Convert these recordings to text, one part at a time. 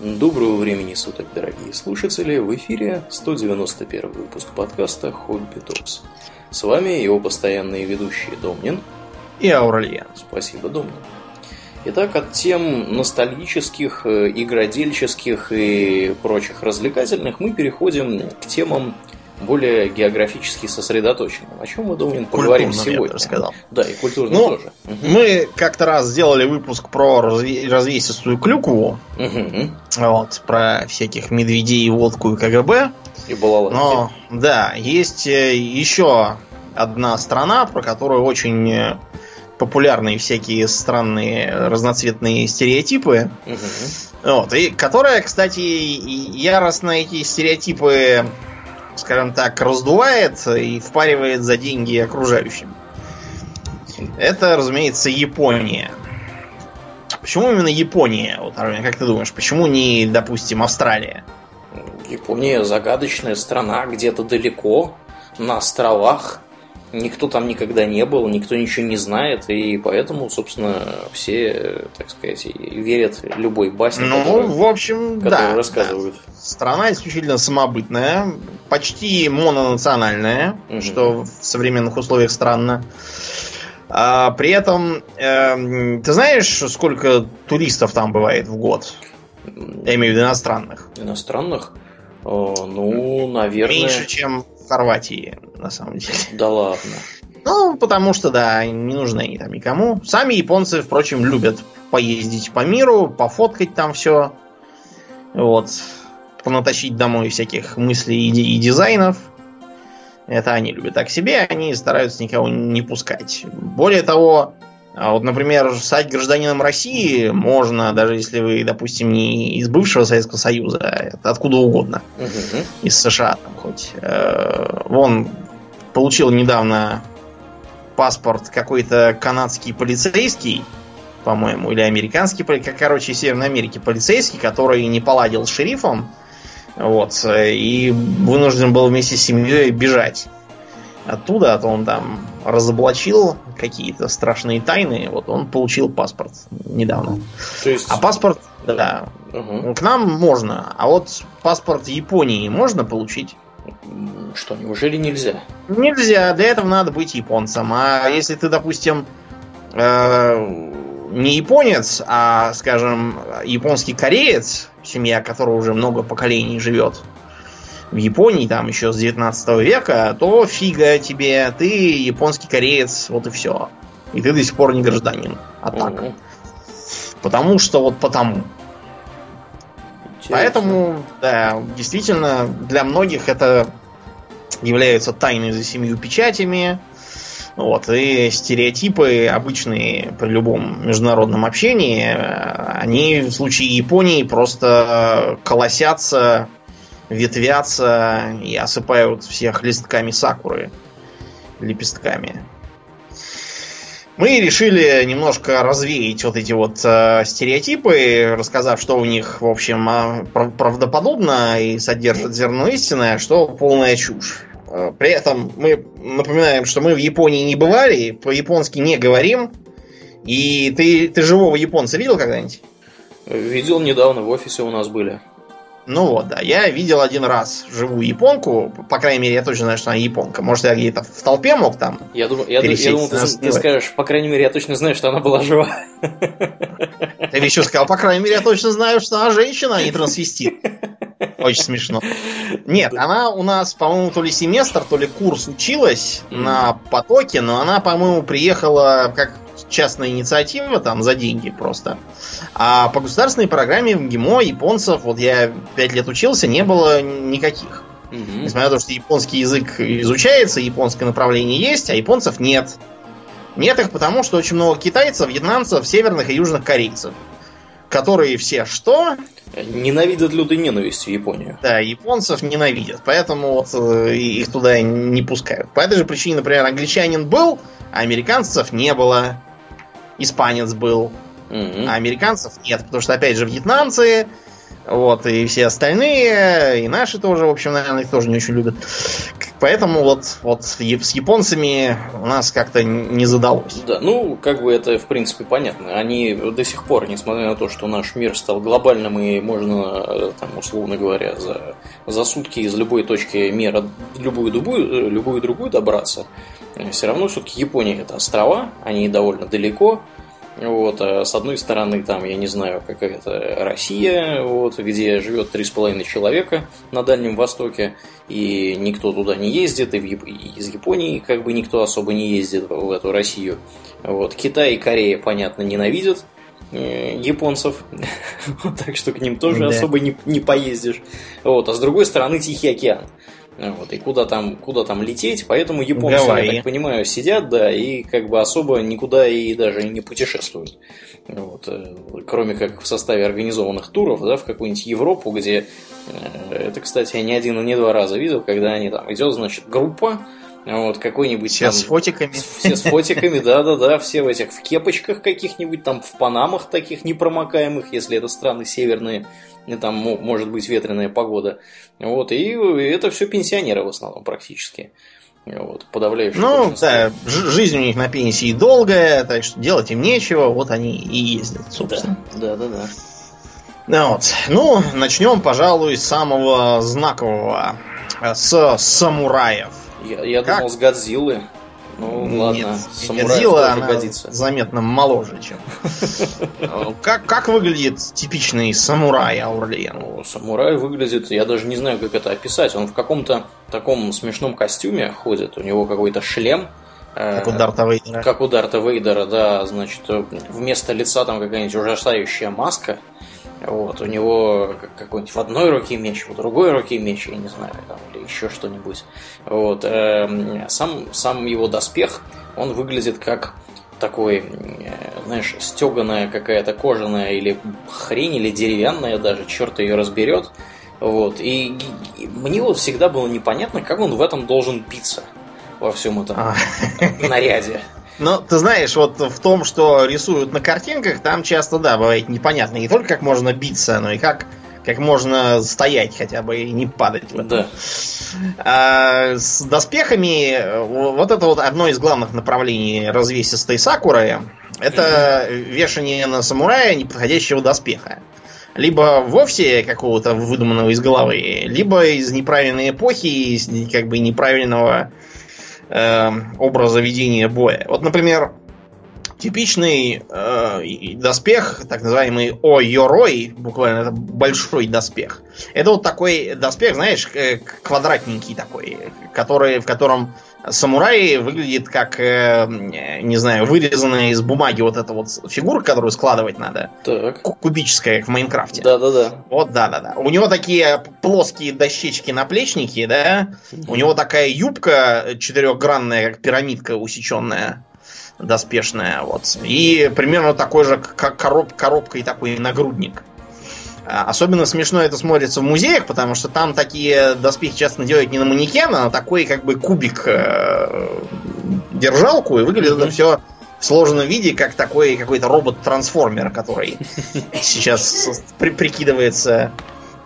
Доброго времени суток, дорогие слушатели! В эфире 191 выпуск подкаста «Хобби Токс». С вами его постоянные ведущие Домнин и Аурельян. Спасибо, Домнин. Итак, от тем ностальгических, э, игродельческих и прочих развлекательных мы переходим к темам более географически сосредоточенным. О чем мы, думаем, поговорим культурно, сегодня? Я сказал. Да, и культурно ну, тоже. Угу. Мы как-то раз сделали выпуск про разве- развесистую клюкву. Угу. Вот, про всяких медведей, водку и КГБ. И балалайки. Но, да, есть э, еще одна страна, про которую очень э, популярные всякие странные разноцветные стереотипы. Угу. Вот, и которая, кстати, яростно эти стереотипы, скажем так, раздувает и впаривает за деньги окружающим. Это, разумеется, Япония. Почему именно Япония? Вот, Армен, как ты думаешь, почему не, допустим, Австралия? Япония загадочная страна, где-то далеко, на островах. Никто там никогда не был, никто ничего не знает, и поэтому, собственно, все, так сказать, верят любой басне, Ну, которую, в общем, которую да. рассказывают. да. Страна исключительно самобытная, почти мононациональная, Мгм. что в современных условиях странно. А, при этом, эм, ты знаешь, сколько туристов там бывает в год? Я имею в виду иностранных. Иностранных? Э, ну, наверное... Меньше, чем Хорватии, на самом деле. Да ладно. Ну, потому что, да, не нужны они там никому. Сами японцы, впрочем, любят поездить по миру, пофоткать там все. Вот. Понатащить домой всяких мыслей и, и дизайнов. Это они любят так себе, они стараются никого не пускать. Более того, а вот, например, стать гражданином России можно, даже если вы, допустим, не из бывшего Советского Союза, а откуда угодно Мгм. из США там хоть. Э, Вон получил недавно паспорт какой-то канадский полицейский, по-моему, или американский, короче, из Северной Америки полицейский, который не поладил с шерифом, вот, и вынужден был вместе с семьей бежать оттуда, а то он там разоблачил какие-то страшные тайны, вот он получил паспорт недавно. То есть... А паспорт, да, Мгм. к нам можно, а вот паспорт Японии можно получить? Что, неужели нельзя? Нельзя, для этого надо быть японцем. А если ты, допустим, э, не японец, а, скажем, японский кореец, семья которая уже много поколений живет в Японии, там еще с 19 века, то фига тебе, ты японский кореец, вот и все. И ты до сих пор не гражданин. А так. Мгм. Потому что вот потому. Интересно. Поэтому, да, действительно, для многих это является тайной за семью печатями. Вот, и стереотипы обычные при любом международном общении, э, они в случае Японии просто колосятся, ветвятся и осыпают всех листками сакуры, лепестками. Мы решили немножко развеять вот эти вот э, стереотипы, рассказав, что у них, в общем, э, прав- правдоподобно и содержит зерно истины, что полная чушь. Э, При этом мы напоминаем, что мы в Японии не бывали, по-японски не говорим. И ты, ты живого японца видел когда-нибудь? Видел недавно, в офисе у нас были. Ну вот, да. Я видел один раз живую японку. По крайней мере, я точно знаю, что она японка. Может, я где-то в толпе мог там Я думал, я, я думал ты, ты скажешь, по крайней мере, я точно знаю, что она была жива. Ты еще сказал, по крайней мере, я точно знаю, что она женщина, а не трансвестит. Очень смешно. Нет, она у нас, по-моему, то ли семестр, то ли курс училась Мгм. на потоке, но она, по-моему, приехала как частная инициатива, там, за деньги просто. А по государственной программе в ГИМО японцев, вот я пять лет учился, не было никаких. Мгм. Несмотря на то, что японский язык изучается, японское направление есть, а японцев нет. Нет их потому, что очень много китайцев, вьетнамцев, северных и южных корейцев. Которые все что? Ненавидят лютой ненавистью Японию. Да, японцев ненавидят. Поэтому вот э, их туда не пускают. По этой же причине, например, англичанин был, а американцев не было. Испанец был, Мгм. а американцев нет. Потому что, опять же, вьетнамцы, вот, и все остальные, и наши тоже, в общем, наверное, их тоже не очень любят. Поэтому вот, вот с японцами у нас как-то не задалось. Да, ну, как бы это, в принципе, понятно. Они до сих пор, несмотря на то, что наш мир стал глобальным и можно, там, условно говоря, за, за сутки из любой точки мира любую, любую, любую другую добраться, все равно все-таки Япония это острова, они довольно далеко, вот, а с одной стороны, там, я не знаю, какая-то Россия, вот, где живет 3,5 человека на Дальнем Востоке, и никто туда не ездит, и, в Яп... и из Японии как бы никто особо не ездит в эту Россию. Вот, Китай и Корея, понятно, ненавидят э, японцев, так что к ним тоже особо не, не поездишь. Вот, а с другой стороны Тихий океан. Вот, и куда там, куда там лететь, поэтому японцы, Гавайи. я так понимаю, сидят, да, и как бы особо никуда и даже не путешествуют. Вот, э, кроме как в составе организованных туров, да, в какую-нибудь Европу, где э, это, кстати, я не один и не два раза видел, когда они там идет, значит, группа, вот, какой-нибудь Все там, с фотиками. Все с фотиками, да-да-да, все в этих, в кепочках каких-нибудь, там, в панамах таких непромокаемых, если это страны северные, там может быть ветреная погода. Вот, и это все пенсионеры в основном практически. Вот, подавляющее Ну, да, жизнь у них на пенсии долгая, так что делать им нечего, вот они и ездят, собственно. Да, да, да. да. Вот. Ну, начнем, пожалуй, с самого знакового. С самураев. Я, я думал, с Годзиллы. Ну ладно, Нет, Годзилла, она годится. заметно моложе, чем. как, как выглядит типичный самурай Аурлиен? Ну, самурай выглядит, я даже не знаю, как это описать. Он в каком-то таком смешном костюме ходит, у него какой-то шлем. Как у Дарта Вейдера. Как у Дарта Вейдера, да. Значит, вместо лица там какая-нибудь ужасающая маска. Вот, у него какой-нибудь в одной руке меч, в другой руке меч, я не знаю, там, или еще что-нибудь. Вот, э, сам, сам его доспех, он выглядит как такой, знаешь, стеганая какая-то кожаная или хрень, или деревянная даже, черт ее разберет. Вот, и, и мне вот всегда было непонятно, как он в этом должен биться во всем этом а. наряде. Но ты знаешь, вот в том, что рисуют на картинках, там часто, да, бывает непонятно не только как можно биться, но и как, как можно стоять хотя бы и не падать. Да. А, с доспехами вот это вот одно из главных направлений развесистой сакуры. Это вешание на самурая неподходящего доспеха. Либо вовсе какого-то выдуманного из головы, либо из неправильной эпохи, из как бы неправильного э, образа ведения боя. Вот, например, типичный э, доспех, так называемый О-Йорой, буквально это большой доспех. Это вот такой доспех, знаешь, квадратненький такой, который, в котором самураи выглядит как, э, не знаю, вырезанная из бумаги вот эта вот фигурка, которую складывать надо. Так. Кубическая, как в Майнкрафте. Да-да-да. Вот, да-да-да. У него такие плоские дощечки-наплечники, да. У него такая юбка четырехгранная, как пирамидка усеченная доспешная, вот. И примерно такой же как короб, коробка и такой нагрудник. А, особенно смешно это смотрится в музеях, потому что там такие доспехи часто делают не на манекен, а на такой как бы кубик э, держалку, и выглядит mm-hmm. это все в сложенном виде, как такой какой-то робот-трансформер, который сейчас при прикидывается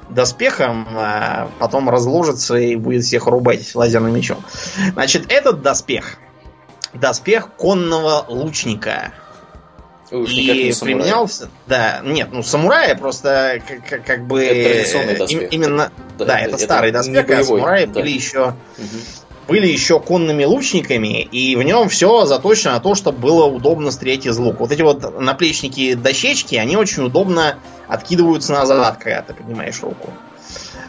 доспехом, а потом разложится и будет всех рубать лазерным мечом. Значит, этот доспех, доспех конного лучника. Уж и применялся. Да, нет, ну самурая просто как, как бы это им, именно. Да, да это, это старый доспех, а самураи да. были еще угу. были еще конными лучниками, и в нем все заточено на то, чтобы было удобно стрелять из лука. Вот эти вот наплечники дощечки, они очень удобно откидываются назад, когда ты поднимаешь руку. А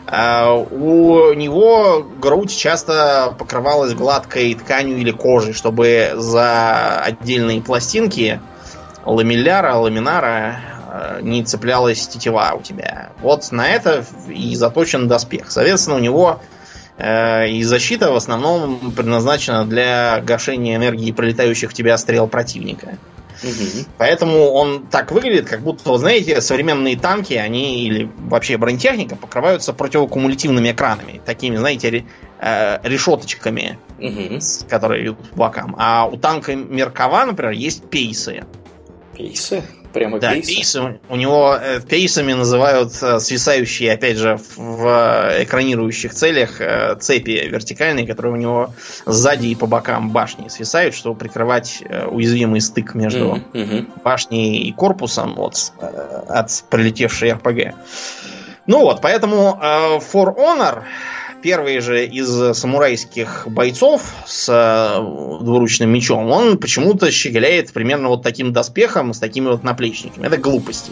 у него грудь часто покрывалась гладкой тканью или кожей, чтобы за отдельные пластинки ламелляра, ламинара э, не цеплялась тетива у тебя. Вот на это и заточен доспех. Соответственно, у него э, и защита в основном предназначена для гашения энергии пролетающих в тебя стрел противника. Угу. Поэтому он так выглядит, как будто, вы знаете, современные танки, они или вообще бронетехника покрываются противокумулятивными экранами. Такими, знаете, э, решеточками, угу. которые идут по бокам. А у танка Меркава, например, есть пейсы Пейсы? Прямо да, пейсы? пейсы. У него э, пейсами называют э, свисающие, опять же, в, экранирующих целях э, цепи вертикальные, которые у него сзади и по бокам башни свисают, чтобы прикрывать уязвимый стык между мгм. башней и корпусом вот, э, от прилетевшей РПГ. Ну вот, поэтому For Honor, первый же из самурайских бойцов с э, двуручным мечом, он почему-то щеголяет примерно вот таким доспехом с такими вот наплечниками. Это глупости.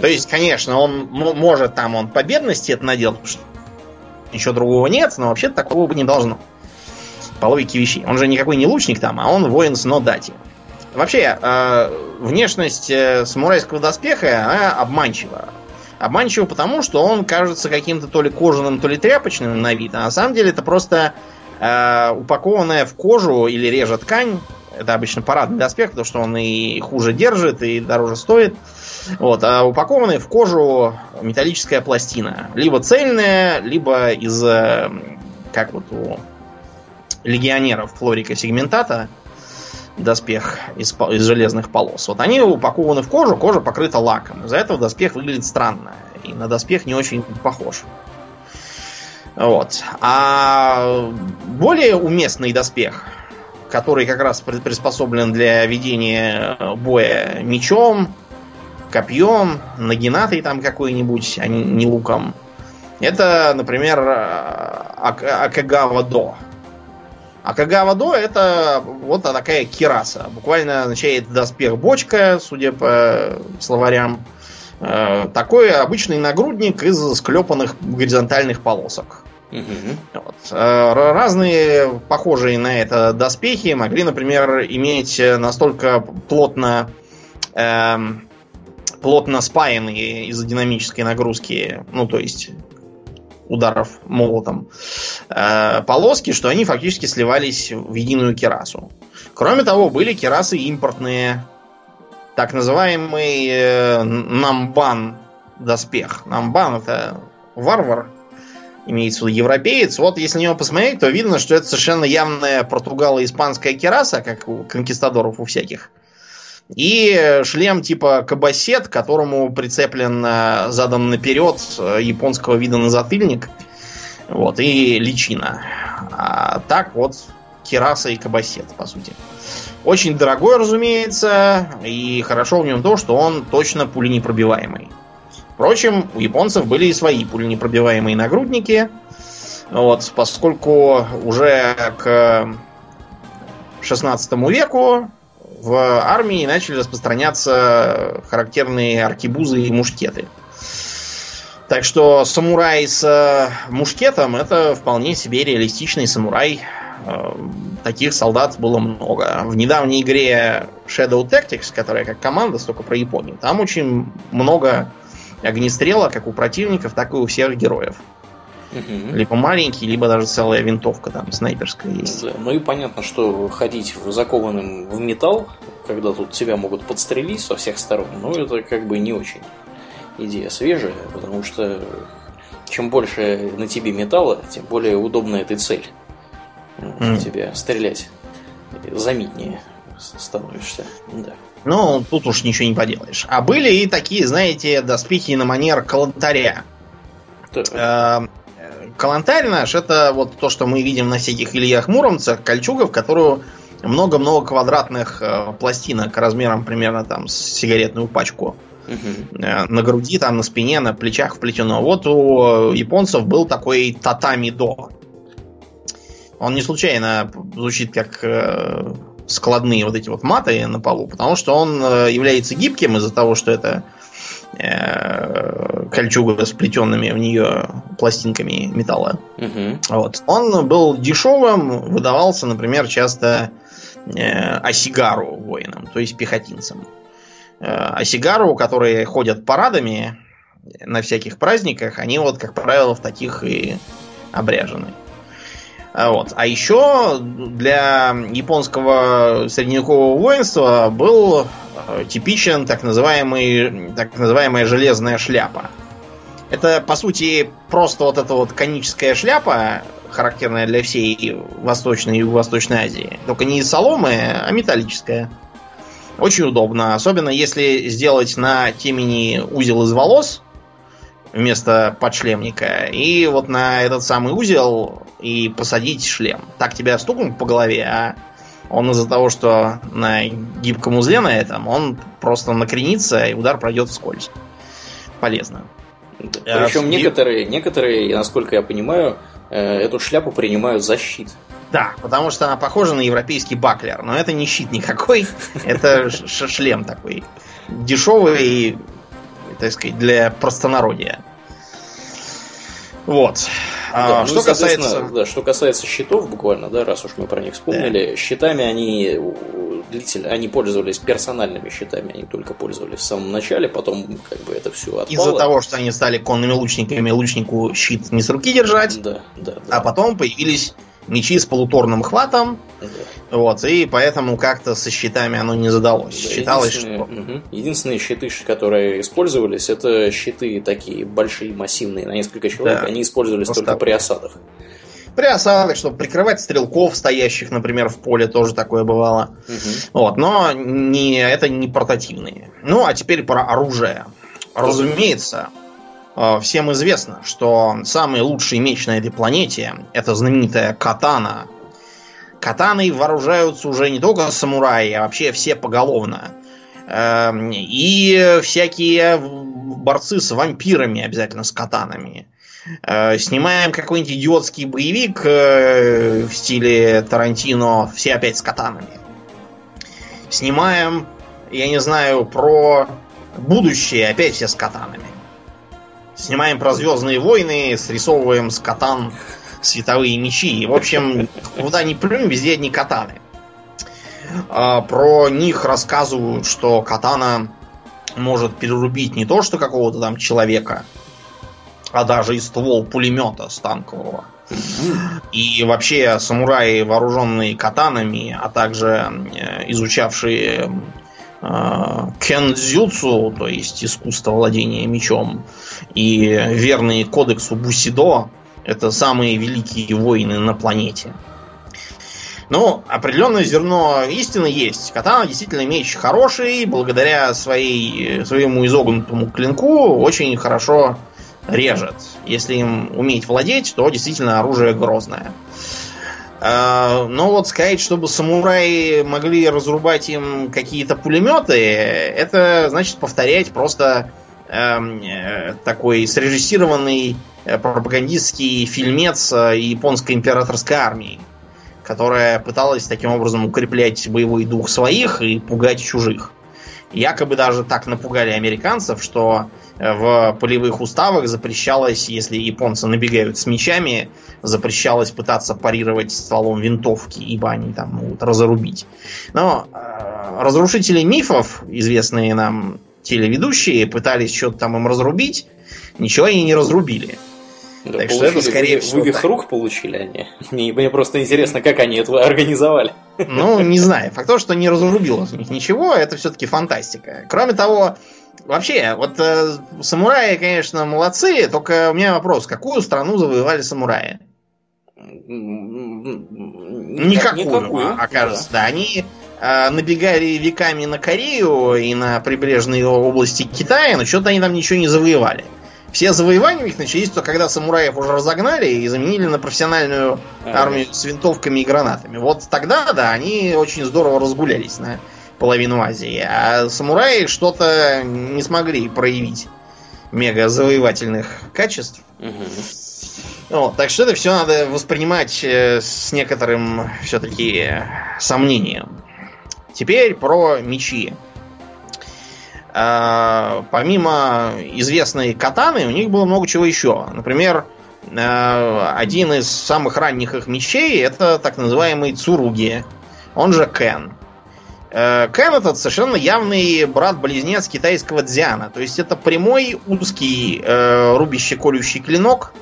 То есть, конечно, он может там он по бедности это надел, потому что ничего другого нет, но вообще такого бы не должно. По логике вещей. Он же никакой не лучник там, а он воин с нодати. Вообще, э, внешность э, самурайского доспеха, она обманчива. Обманчиво потому, что он кажется каким-то то ли кожаным, то ли тряпочным на вид, а на самом деле это просто э, упакованная в кожу или реже ткань. Это обычно парадный доспех, потому что он и хуже держит, и дороже стоит. Вот, а упакованная в кожу металлическая пластина. Либо цельная, либо из, э, как вот у легионеров флорика сегментата, доспех из, из железных полос. Вот они упакованы в кожу, кожа покрыта лаком. Из-за этого доспех выглядит странно. И на доспех не очень похож. Вот. А более уместный доспех, который как раз при- приспособлен для ведения боя мечом, копьем, нагинатой там какой-нибудь, а не луком. Это, например, Ак- Акагава До. Акагава До это вот такая кираса. Буквально означает доспех бочка, судя по словарям. Э, Такой обычный нагрудник из склепанных горизонтальных полосок. Мгм. Вот. Э, Разные похожие на это доспехи могли, например, иметь э, настолько плотно эм, плотно спаянные из-за динамической нагрузки, ну то есть ударов молотом, э, полоски, что они фактически сливались в единую керасу. Кроме того, были керасы импортные, так называемый э, намбан доспех. Намбан это варвар, имеется в виду европеец. Вот если на него посмотреть, то видно, что это совершенно явная португало-испанская кераса, как у конкистадоров у всяких. И шлем типа кабасет, к которому прицеплен э, задан наперед э, японского вида на затыльник. Вот, и личина. А так вот кераса и кабасет, по сути. Очень дорогой, разумеется, и хорошо в нем то, что он точно пуленепробиваемый. Впрочем, у японцев были и свои пуленепробиваемые нагрудники. Вот, поскольку уже к 16 веку в армии начали распространяться характерные аркебузы и мушкеты. Так что самурай с э, мушкетом это вполне себе реалистичный самурай. Э, Таких солдат было много. В недавней игре Shadow Tactics, которая как команда, столько про Японию, там очень много огнестрела, как у противников, так и у всех героев. Мгм. Либо маленький, либо даже целая винтовка там снайперская есть. Да, Ну и понятно, что ходить закованным в металл, когда тут тебя могут подстрелить со всех сторон, ну это как бы не очень идея свежая, потому что чем больше на тебе металла, тем более удобная ты цель. Мгм. Тебя стрелять заметнее становишься. Да. Ну, тут уж ничего не поделаешь. А были и такие, знаете, доспехи на манер калантаря. Так. Э, Калантарь наш это вот то, что мы видим на всяких Ильях Муромцах, кольчуга, в которую много-много квадратных э, пластинок размером примерно там с сигаретную пачку. Мгм. Э, На груди, там на спине, на плечах вплетено. Вот у японцев был такой татами до. Он не случайно звучит как э, складные вот эти вот маты на полу, потому что он э, является гибким из-за того, что это кольчуга с плетенными в нее пластинками металла. Мгм. Вот. Он был дешевым, выдавался, например, часто э, осигару воинам, то есть пехотинцам. Э, осигару, которые ходят парадами на всяких праздниках, они вот, как правило, в таких и обряжены. А Вот. А еще для японского средневекового воинства был э, типичен так, называемый, так называемая железная шляпа. Это, по сути, просто вот эта вот коническая шляпа, характерная для всей Восточной и Юго-Восточной Азии. Только не из соломы, а металлическая. Очень удобно, особенно если сделать на темени узел из волос вместо подшлемника, и вот на этот самый узел и посадить шлем. Так тебя стукнут по голове, а он из-за того, что на гибком узле на этом, он просто накренится, и удар пройдет вскользь. Полезно. Причем некоторые, некоторые, насколько я понимаю, э, эту шляпу принимают за щит. Да, потому что она похожа на европейский баклер, но это не щит никакой, это шлем такой дешевый, так сказать, для простонародия. Вот. Да, а, ну что касается... Да, что касается щитов, буквально, да, раз уж мы про них вспомнили, да. щитами они длительно, они пользовались персональными щитами, они только пользовались в самом начале, потом как бы это все отпало. Из-за того, что они стали конными лучниками, лучнику щит не с руки держать, да, да, да. а потом появились мечи с полуторным хватом. Да. Вот, и поэтому как-то со щитами оно не задалось. Да, Считалось, единственные, что. Угу. Единственные щиты, которые использовались, это щиты такие большие, массивные, на несколько человек. Да. Они использовались Просто... только при осадах. При осадах, чтобы прикрывать стрелков, стоящих, например, в поле, тоже такое бывало. Угу. Вот, но не, это не портативные. Ну, а теперь про оружие. Разумеется, всем известно, что самый лучший меч на этой планете это знаменитая катана. Катаной вооружаются уже не только самураи, а вообще все поголовно. Эм, и всякие борцы с вампирами обязательно с катанами. Э, снимаем какой-нибудь идиотский боевик э, в стиле Тарантино, все опять с катанами. Снимаем, я не знаю, про будущее, опять все с катанами. Снимаем про Звездные войны, срисовываем с катан световые мечи. В общем, куда ни плюнь, везде одни катаны. А, про них рассказывают, что катана может перерубить не то, что какого-то там человека, а даже и ствол пулемета станкового. И вообще самураи, вооруженные катанами, а также э, изучавшие Э, кендзюцу, то есть искусство владения мечом, и верные кодексу Бусидо, это самые великие воины на планете. Ну, определенное зерно истины есть. Катана действительно меч хороший, благодаря своей, своему изогнутому клинку очень хорошо режет. Если им уметь владеть, то действительно оружие грозное. А, но вот сказать, чтобы самураи могли разрубать им какие-то пулеметы, это значит повторять просто эм, э, такой срежиссированный э, пропагандистский фильмец э, японской императорской армии, которая пыталась таким образом укреплять боевой дух своих и пугать чужих. Якобы даже так напугали американцев, что в полевых уставах запрещалось, если японцы набегают с мечами, запрещалось пытаться парировать стволом винтовки, ибо они там могут разорубить. Но э, разрушители мифов, известные нам телеведущие, пытались что-то там им разрубить, ничего они не разрубили. Да, так что это скорее всего. Вывих рук получили они. Мне, мне просто интересно, как они это организовали. Ну, не знаю. Факт то, что не разрубилось у них ничего, это все-таки фантастика. Кроме того, Вообще, вот э, самураи, конечно, молодцы, только у меня вопрос, какую страну завоевали самураи? Никакую, Никакую окажется. Да. да, они э, набегали веками на Корею и на прибрежные области Китая, но что-то они там ничего не завоевали. Все завоевания у них начались то, когда самураев уже разогнали и заменили на профессиональную армию с винтовками и гранатами. Вот тогда, да, они очень здорово разгулялись на половину Азии. А самураи что-то не смогли проявить мега завоевательных качеств. Угу. Вот, так что это все надо воспринимать э, с некоторым все-таки сомнением. Теперь про мечи. А, помимо известной катаны, у них было много чего еще. Например, а, один из самых ранних их мечей это так называемый Цуруги, он же Кен. Э, Кен этот совершенно явный брат-близнец китайского дзяна. То есть это прямой узкий э, рубящий колющий клинок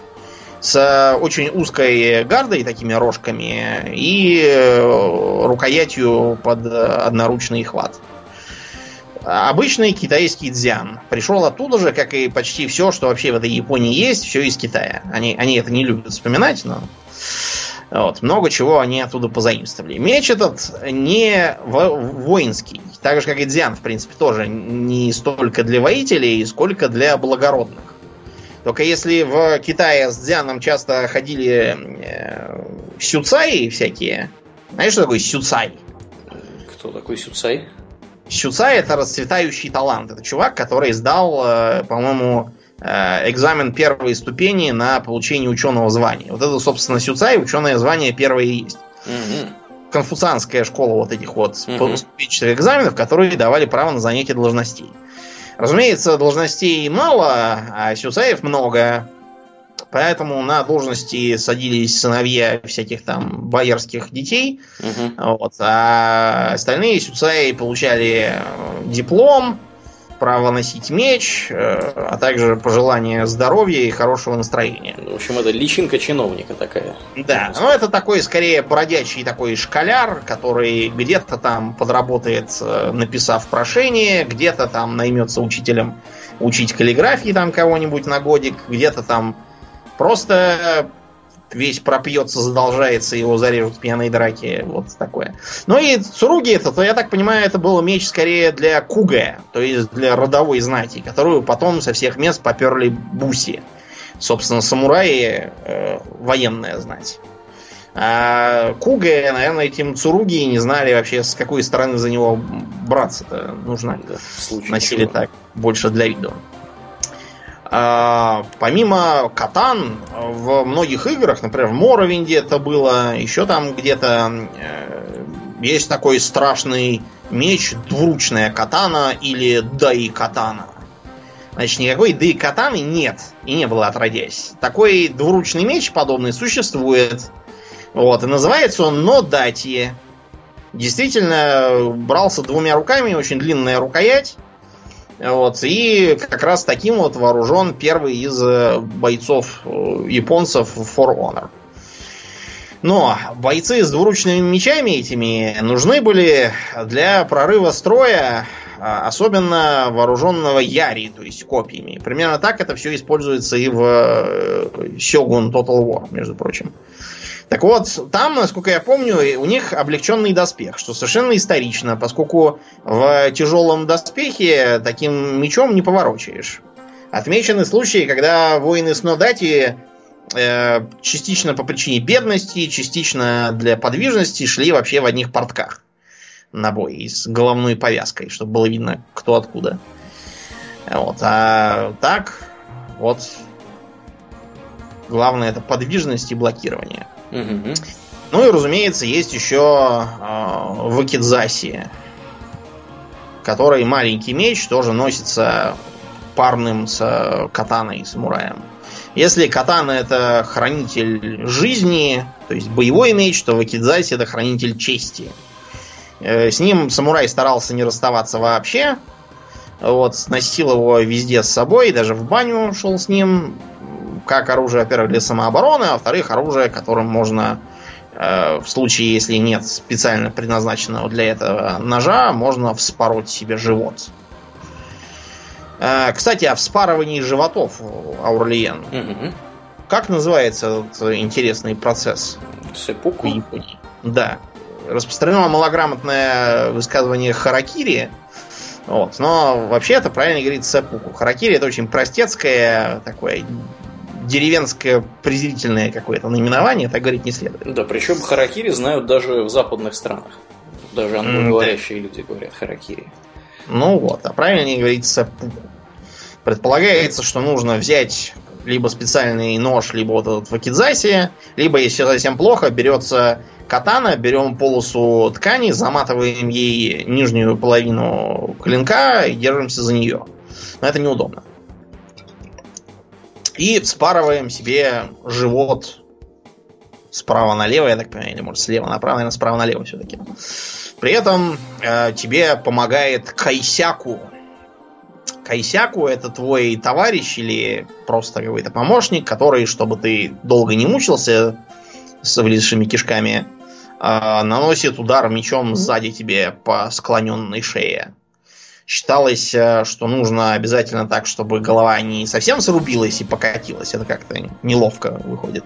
с очень узкой гардой, такими рожками, и э, рукоятью под одноручный хват. Обычный китайский дзян. Пришел оттуда же, как и почти все, что вообще в этой Японии есть, все из Китая. Они, они это не любят вспоминать, но Вот. Много чего они оттуда позаимствовали. Меч этот не воинский. Так же, как и дзян, в принципе, тоже не столько для воителей, сколько для благородных. Только если в Китае с дзяном часто ходили э, сюцаи всякие, знаешь, что такое сюцай? Кто такой сюцай? Сюцай это расцветающий талант. Это чувак, который сдал, э, по-моему, экзамен первой ступени на получение ученого звания. Вот это, собственно, Сюцай, ученое звание первое и есть. Угу. Конфуцианская школа вот этих вот угу. ступенчатых экзаменов, которые давали право на занятие должностей. Разумеется, должностей мало, а Сюцаев много. Поэтому на должности садились сыновья всяких там боярских детей. Угу. Вот, а остальные Сюцаи получали диплом, право носить меч, э, а также пожелание здоровья и хорошего настроения. В общем, это личинка чиновника такая. Да, ну это такой скорее бродячий такой школяр, который где-то там подработает, э, написав прошение, где-то там наймется учителем учить каллиграфии там кого-нибудь на годик, где-то там просто весь пропьется, задолжается, его зарежут в пьяной драке. Вот такое. Ну и Цуруги это, то я так понимаю, это был меч скорее для Куга, то есть для родовой знати, которую потом со всех мест поперли буси. Собственно, самураи э, военная знать. А Куга, наверное, этим Цуруги не знали вообще, с какой стороны за него браться-то Носили чего. так, больше для виду. А, помимо катан, в многих играх, например, в Моровинде это было, еще там где-то э, есть такой страшный меч, двуручная катана или дай катана. Значит, никакой дай катаны нет и не было отродясь. Такой двуручный меч подобный существует. Вот, и называется он Нодати. Действительно, брался двумя руками, очень длинная рукоять. Вот, и как раз таким вот вооружен первый из э, бойцов э, японцев For Honor. Но бойцы с двуручными мечами этими нужны были для прорыва строя, а, особенно вооруженного яри, то есть копьями. Примерно так это все используется и в э, Shogun Total War, между прочим. Так вот, там, насколько я помню, у них облегченный доспех, что совершенно исторично, поскольку в тяжелом доспехе таким мечом не поворочаешь. Отмечены случаи, когда воины Снодати э, частично по причине бедности, частично для подвижности шли вообще в одних портках на бой с головной повязкой, чтобы было видно, кто откуда. Вот. А так, вот главное это подвижность и блокирование. Ну и, разумеется, есть еще э, Вакидзаси, который маленький меч, тоже носится парным с катаной, самураем. Если катана это хранитель жизни, то есть боевой меч, то Вакидзаси это хранитель чести. Э, с ним самурай старался не расставаться вообще. Вот, носил его везде с собой, даже в баню шел с ним как оружие, во-первых, для самообороны, а во-вторых, оружие, которым можно э, в случае, если нет специально предназначенного для этого ножа, можно вспороть себе живот. Э, кстати, о вспарывании животов, Аурлиен. Угу. Как называется этот интересный процесс? Сепуку? Да. Распространено малограмотное высказывание харакири. Вот. Но вообще это правильно говорить сепуку. Харакири это очень простецкое такое деревенское презрительное какое-то наименование, так говорить не следует. Да, причем харакири знают даже в западных странах. Даже англоговорящие mm, да. люди говорят харакири. Ну вот, а правильнее говорить сапуку. Предполагается, что нужно взять либо специальный нож, либо вот этот вакидзаси, либо, если совсем плохо, берется катана, берем полосу ткани, заматываем ей нижнюю половину клинка и держимся за нее. Но это неудобно. И вспарываем себе живот справа налево, я так понимаю, или может слева направо, наверное, справа налево все-таки. При этом э, тебе помогает Кайсяку. Кайсяку это твой товарищ или просто какой-то помощник, который, чтобы ты долго не мучился с вылезшими кишками, э, наносит удар мечом сзади тебе по склоненной шее. Считалось, э, что нужно обязательно так, чтобы голова не совсем срубилась и покатилась. Это как-то неловко выходит.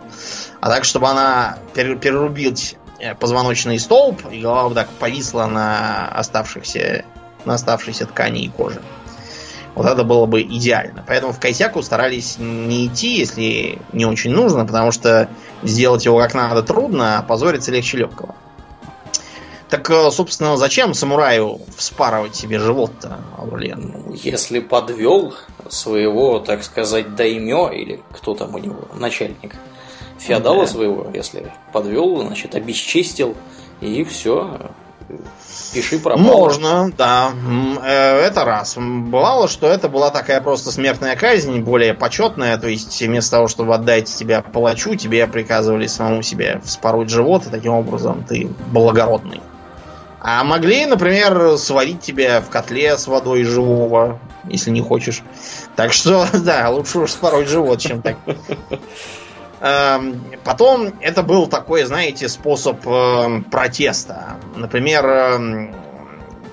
А так, чтобы она перерубить э, позвоночный столб, и голова вот так повисла на оставшихся на оставшейся ткани и коже. Вот это было бы идеально. Поэтому в Кайсяку старались не идти, если не очень нужно, потому что сделать его как надо трудно, а позориться легче легкого. Так, э, собственно, зачем самураю вспарывать себе живот-то, Аурлиен? Ну, если подвел своего, так сказать, даймё, или кто там у него, начальник, феодала да. своего, если подвел, значит, обесчестил, и все, пиши пропало. Можно, да. Э, это раз. Бывало, что это была такая просто смертная казнь, более почетная, то есть вместо того, чтобы отдать тебя палачу, тебе приказывали самому себе вспороть живот, и таким образом ты благородный. А могли, например, сварить тебя в котле с водой живого, если не хочешь. Так что, да, лучше уж спороть живот, чем так. Эм, потом это был такой, знаете, способ эм, протеста. Например, эм,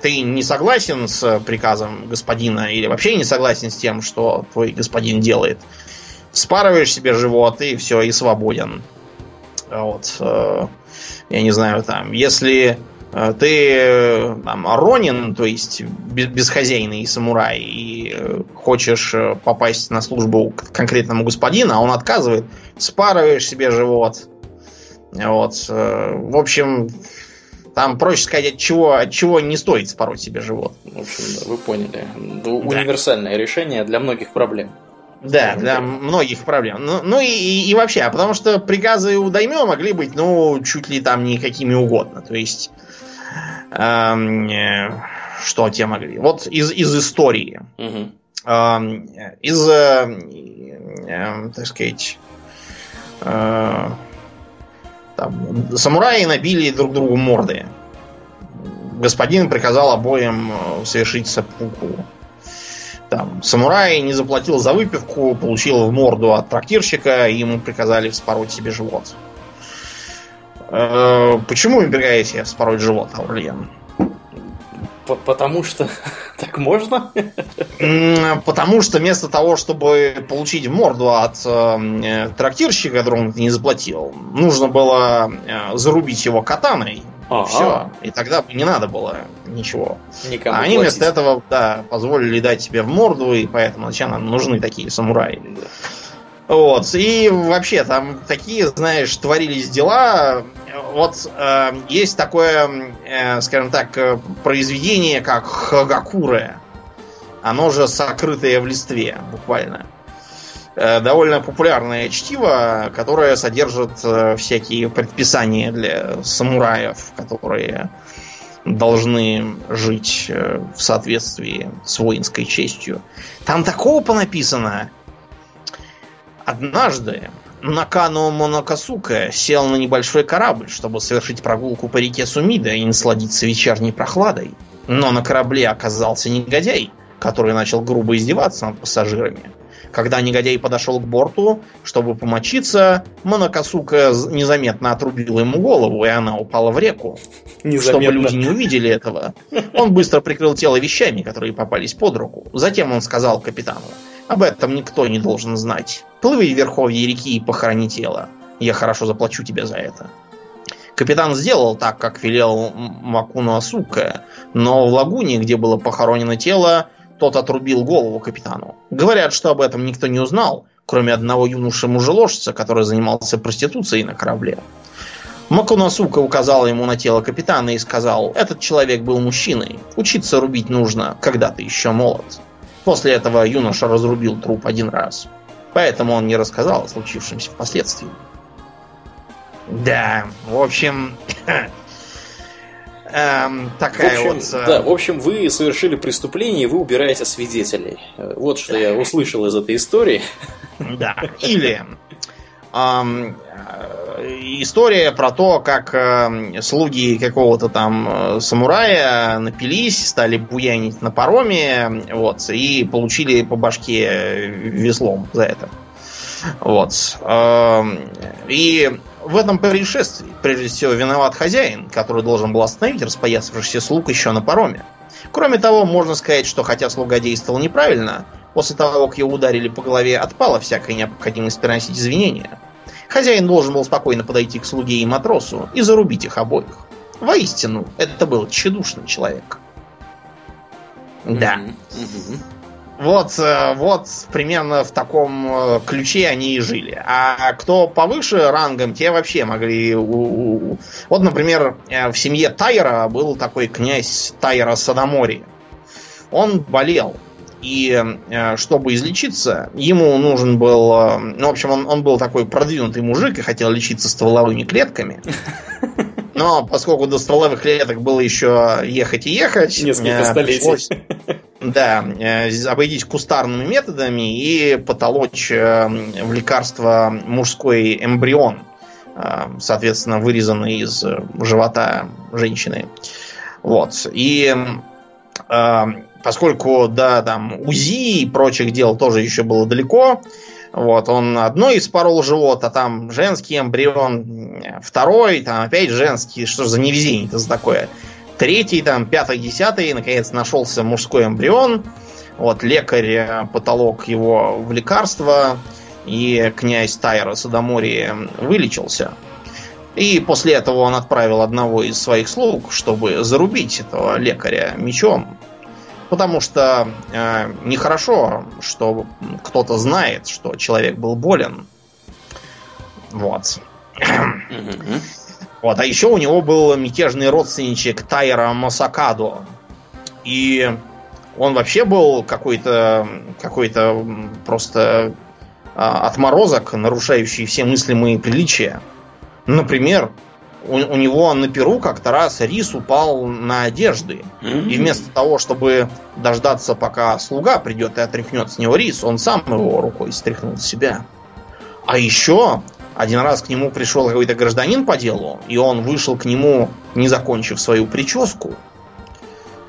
ты не согласен с приказом господина или вообще не согласен с тем, что твой господин делает. Спарываешь себе живот и все, и свободен. Вот. Э, я не знаю, там, если ты э, там, Ронин, то есть бесхозяйный самурай, и э, хочешь попасть на службу к конкретному господину, а он отказывает, спарываешь себе живот. Вот. В общем, там проще сказать, от чего, от чего не стоит спороть себе живот. В общем, да, вы поняли. Да. Универсальное решение для многих проблем. Да, для многих проблем. Ну, ну и, и, и вообще, а потому что приказы у Даймё могли быть, ну, чуть ли там не какими угодно. То есть э, что те могли? Вот из, из истории. Угу. Из, э, э, так сказать, там, самураи набили друг другу морды. Господин приказал обоим совершить саппуку. Там, самурай не заплатил за выпивку, получил в морду от трактирщика, и ему приказали вспороть себе живот. Э, почему выбираете спороть живот, Аурлиен? Потому что так можно? Потому что вместо того, чтобы получить морду от э, трактирщика, которому ты не заплатил, нужно было э, зарубить его катаной. Ага. Все. И тогда не надо было ничего. Никому а они платить. вместо этого, да, позволили дать тебе в морду, и поэтому зачем нужны такие самураи. Вот. И вообще там такие, знаешь, творились дела. Вот э, есть такое, э, скажем так, э, произведение, как Хагакуре. Оно же сокрытое в листве, буквально. Э, довольно популярное чтиво, которое содержит э, всякие предписания для самураев, которые должны жить э, в соответствии с воинской честью. Там такого понаписано, Однажды Накану Монокасука сел на небольшой корабль, чтобы совершить прогулку по реке Сумида и насладиться вечерней прохладой. Но на корабле оказался негодяй, который начал грубо издеваться над пассажирами. Когда негодяй подошел к борту, чтобы помочиться, Монокасука незаметно отрубил ему голову, и она упала в реку. Незаметно. Чтобы люди не увидели этого, он быстро прикрыл тело вещами, которые попались под руку. Затем он сказал капитану, об этом никто не должен знать. Плыви в верховье реки и похорони тело. Я хорошо заплачу тебе за это. Капитан сделал так, как велел Макуну Асука, но в лагуне, где было похоронено тело, тот отрубил голову капитану. Говорят, что об этом никто не узнал, кроме одного юноши-мужеложца, который занимался проституцией на корабле. Макунасука указал ему на тело капитана и сказал, этот человек был мужчиной, учиться рубить нужно, когда ты еще молод. После этого юноша разрубил труп один раз. Поэтому он не рассказал о случившемся впоследствии. Да, в общем, эм, такая в общем, вот... Э, да, в общем, вы совершили преступление, и вы убираете свидетелей. Вот что я услышал из этой истории. Да, или история про то, как э, слуги какого-то там э, самурая напились, стали буянить на пароме, вот, и получили по башке веслом за это. Вот. Э, и в этом происшествии, прежде всего, виноват хозяин, который должен был остановить распоясавшийся слуг еще на пароме. Кроме того, можно сказать, что хотя слуга действовал неправильно, после того, как его ударили по голове, отпала всякая необходимость приносить извинения. Хозяин должен был спокойно подойти к слуге и матросу и зарубить их обоих. Воистину, это был тщедушный человек. Да. Mm-hmm. Вот, э, вот примерно в таком э, ключе они и жили. А кто повыше рангом, те вообще могли... Вот, например, э, в семье Тайра был такой князь Тайра Садамори. Он болел. И чтобы излечиться, ему нужен был... Ну, в общем, он, он был такой продвинутый мужик и хотел лечиться стволовыми клетками. Но поскольку до стволовых клеток было еще ехать и ехать... Несколько столетий. Пришлось, да, э, обойтись кустарными методами и потолочь э, в лекарство мужской эмбрион, э, соответственно, вырезанный из живота женщины. Вот. И поскольку до там УЗИ и прочих дел тоже еще было далеко, вот, он одной испорол живот, а там женский эмбрион, второй, там опять женский, что за невезение-то за такое. Третий, там, пятый, десятый, наконец нашелся мужской эмбрион. Вот, лекарь э, потолок его в лекарство, и князь Тайра Садомори вылечился. И после этого он отправил одного из своих слуг, чтобы зарубить этого лекаря мечом. Потому что э, нехорошо, что кто-то знает, что человек был болен. Вот. Вот. А еще у него был мятежный родственничек Тайра Масакадо. И он вообще был какой-то какой-то просто а, отморозок, нарушающий все мыслимые приличия. Например, у, у него на Перу как-то раз рис упал на одежды. Mm-hmm. И вместо того, чтобы дождаться, пока слуга придет и отряхнет с него рис, он сам его рукой стряхнул с себя. А еще один раз к нему пришел какой-то гражданин по делу, и он вышел к нему, не закончив свою прическу.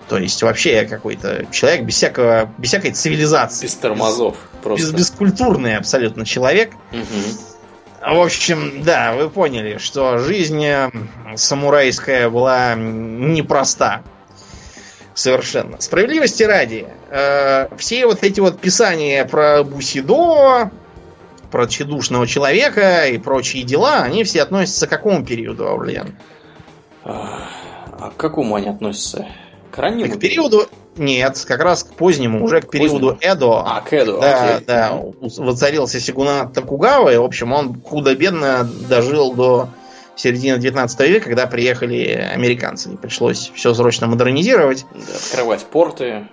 То есть вообще какой-то человек без всякого, без всякой цивилизации. Без тормозов. Просто. Без, бескультурный абсолютно человек. Угу. В общем, да, вы поняли, что жизнь э, самурайская была непроста. Совершенно. Справедливости ради, э, все вот эти вот писания про Бусидо, про тщедушного человека и прочие дела, они все относятся к какому периоду, Аурлиен? А к какому они относятся? К раннему? К периоду... Нет, как раз к позднему, уже к периоду позднему? Эдо. А, к Эдо, да, окей. да. Воцарился Сигунат Токугава, и, в общем, он худо-бедно дожил до середины 19 века, когда приехали американцы. И пришлось все срочно модернизировать. Да, открывать порты.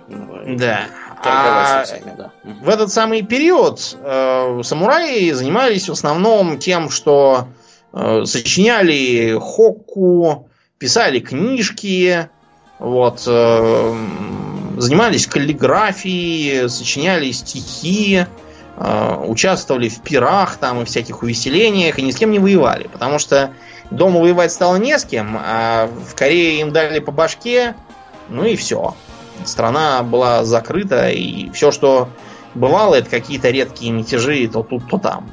Да. А всеми, да. В этот самый период э, самураи занимались в основном тем, что э, сочиняли хокку, писали книжки, вот, э, занимались каллиграфией, сочиняли стихи, э, участвовали в пирах там и всяких увеселениях и ни с кем не воевали, потому что дома воевать стало не с кем, а в Корее им дали по башке, ну и все страна была закрыта, и все, что бывало, это какие-то редкие мятежи то тут, то там.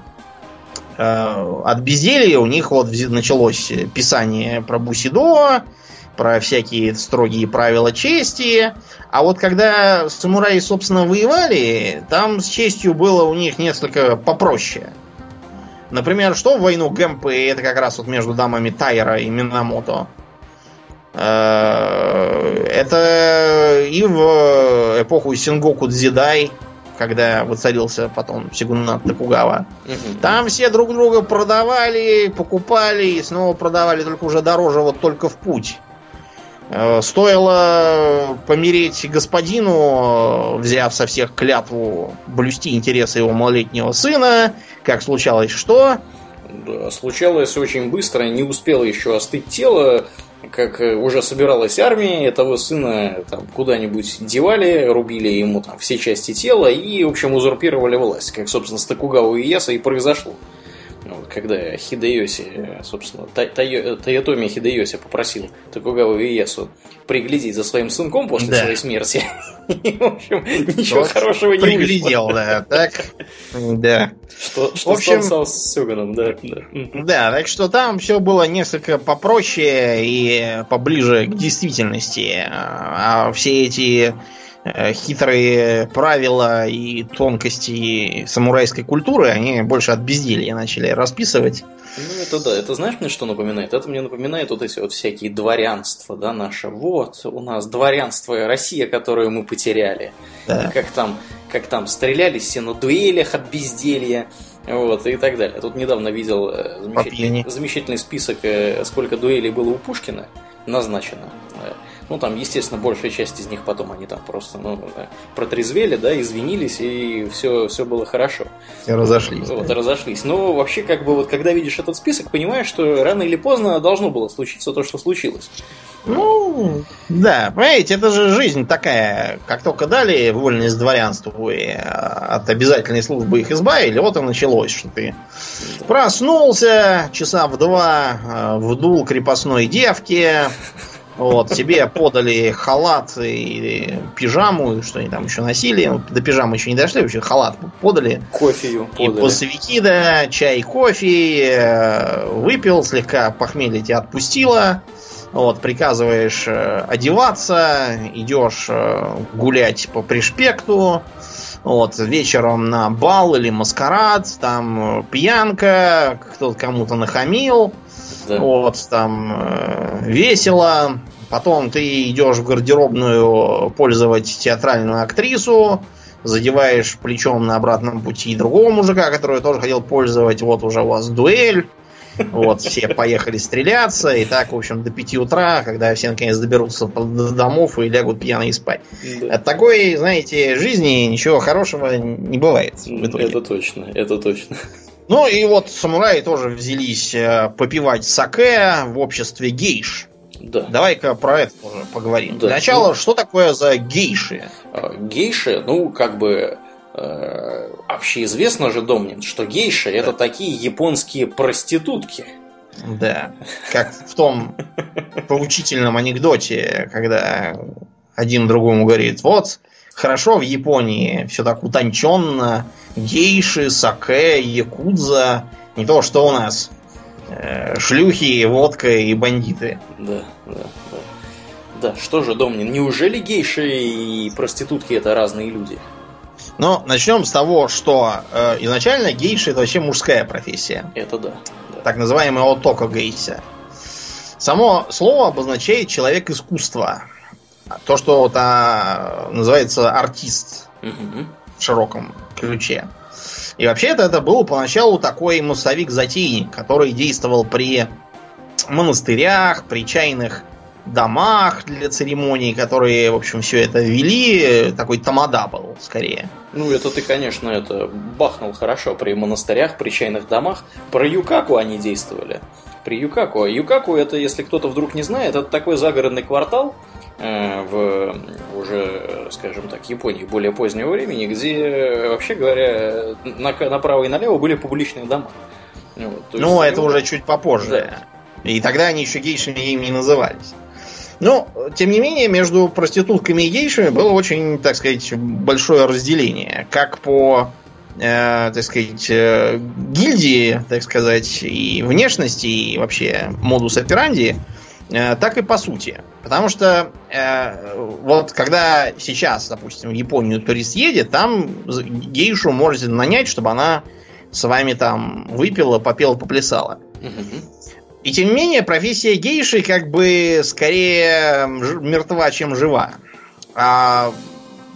Э, от безделья у них вот началось писание про Бусидо, про всякие строгие правила чести. А вот когда самураи, собственно, воевали, там с честью было у них несколько попроще. Например, что в войну Гэмпы, это как раз вот между дамами Тайра и Минамото. Э, это и в эпоху Сингоку Дзидай, когда воцарился потом Сигунат Токугава. Там все друг друга продавали, покупали и снова продавали, только уже дороже, вот только в путь. Э, стоило помереть господину, взяв со всех клятву блюсти интересы его малолетнего сына, как случалось что? Да, случалось очень быстро, не успело еще остыть тело, как э, уже собиралась армия, этого сына там куда-нибудь девали, рубили ему там все части тела и, в общем, узурпировали власть, как, собственно, с Токугаву и Яса и произошло. Вот, когда Хидеоси, собственно, Тойотоми Хидеоси попросил Токугаву Иесу приглядеть за своим сынком после да. своей смерти. В общем, ничего Тот хорошего не Приглядел, да. Так, да. Что, что в общем, стал с Сёганом, да, да. Да, так что там все было несколько попроще и поближе к действительности. А все эти Э, хитрые правила и тонкости самурайской культуры, они больше от безделья начали расписывать. Ну, это да, это знаешь мне что напоминает? Это мне напоминает вот эти вот всякие дворянства, да, наше. Вот, у нас дворянство Россия, которую мы потеряли. Да. И как там, как там стрелялись все на дуэлях от безделья. Вот, и так далее. Тут недавно видел э, замечательный, замечательный список, э, сколько дуэлей было у Пушкина назначено. Ну, там, естественно, большая часть из них потом они там просто ну, протрезвели, да, извинились, и все, все было хорошо. И разошлись. Вот, да. разошлись. Но вообще, как бы, вот когда видишь этот список, понимаешь, что рано или поздно должно было случиться то, что случилось. Ну, да, понимаете, это же жизнь такая. Как только дали вольность дворянству и а, от обязательной службы их избавили, вот и началось, что ты проснулся часа в два, а, вдул крепостной девке, вот, тебе подали халат и пижаму, что они там еще носили. Ну, до пижамы еще не дошли, вообще халат подали. Кофею подали. И пасовики, да, чай, кофе, э, выпил, слегка похмелье тебя отпустило. Вот, приказываешь э, одеваться, идешь э, гулять по пришпекту. Вот, вечером на бал или маскарад, там пьянка, кто-то кому-то нахамил. Да. Вот, там э, весело. Потом ты идешь в гардеробную пользовать театральную актрису, задеваешь плечом на обратном пути другого мужика, который тоже хотел пользовать. Вот уже у вас дуэль. Вот, все поехали стреляться, и так, в общем, до 5 утра, когда все наконец доберутся до домов и лягут пьяные спать. Да. От такой, знаете, жизни ничего хорошего не бывает. Это точно, это точно. Ну и вот самураи тоже взялись э, попивать саке в обществе гейш. Да. Давай-ка про это тоже поговорим. Да. Для начала, ну, что такое за гейши? А, гейши, ну, как бы э, общеизвестно же, Домнин, что гейши да. это такие японские проститутки. Да. Как в том поучительном анекдоте, когда один другому говорит, вот, хорошо в Японии, все так утонченно, гейши, саке, якудза, не то, что у нас. Э, шлюхи, водка и бандиты. Да, да, да. Да, что же, Домнин, неужели гейши и проститутки это разные люди? Ну, начнем с того, что э, изначально гейши это вообще мужская профессия. Это да. да. Так называемый отока гейся. Само слово обозначает человек искусства. То, что вот, а, называется артист угу. в широком ключе. И вообще-то это был поначалу такой массовик-затейник, который действовал при монастырях, при чайных домах для церемоний, которые, в общем, все это вели. Такой тамада был, скорее. Ну, это ты, конечно, это бахнул хорошо. При монастырях, при чайных домах. Про Юкаку они действовали. При Юкаку. Юкаку, это, если кто-то вдруг не знает, это такой загородный квартал, Э, в уже, скажем так, Японии более позднего времени, где, вообще говоря, на, направо и налево были публичные дома. Вот, ну, это уже чуть попозже. Да. И тогда они еще гейшами им не назывались. Но, тем не менее, между проститутками и гейшами было очень, так сказать, большое разделение. Как по, э, так сказать, э, гильдии, так сказать, и внешности, и вообще модус операнди, Э, так и по сути. Потому что э, вот когда сейчас, допустим, в Японию турист едет, там гейшу можете нанять, чтобы она с вами там выпила, попела, поплясала. И тем не менее, профессия гейши как бы скорее мертва, чем жива. А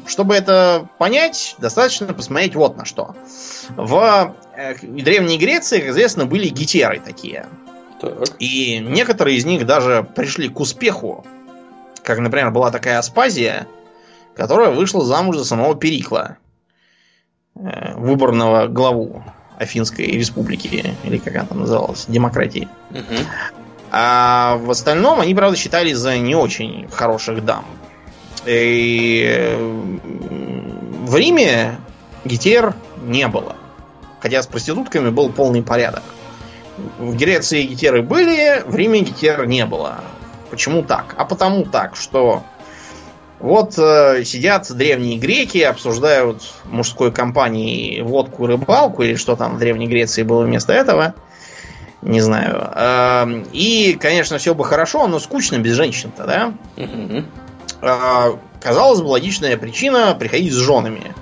чтобы это понять, достаточно посмотреть вот на что. В э, Древней Греции, как известно, были гетеры такие. Так. И некоторые из них даже пришли к успеху. Как, например, была такая Аспазия, которая вышла замуж за самого Перикла, э, выборного главу Афинской республики, или как она там называлась, демократии. Угу. А в остальном они, правда, считались за не очень хороших дам. И в Риме гетер не было. хотя с проститутками был полный порядок. В Греции гетеры были, в Риме гетер не было. Почему так? А потому так, что вот э, сидят древние греки, обсуждают мужской компании водку, рыбалку или что там в Древней Греции было вместо этого. Не знаю. Э, и, конечно, все бы хорошо, но скучно без женщин-то, да? Мгм. Э, казалось бы, логичная причина приходить с женами.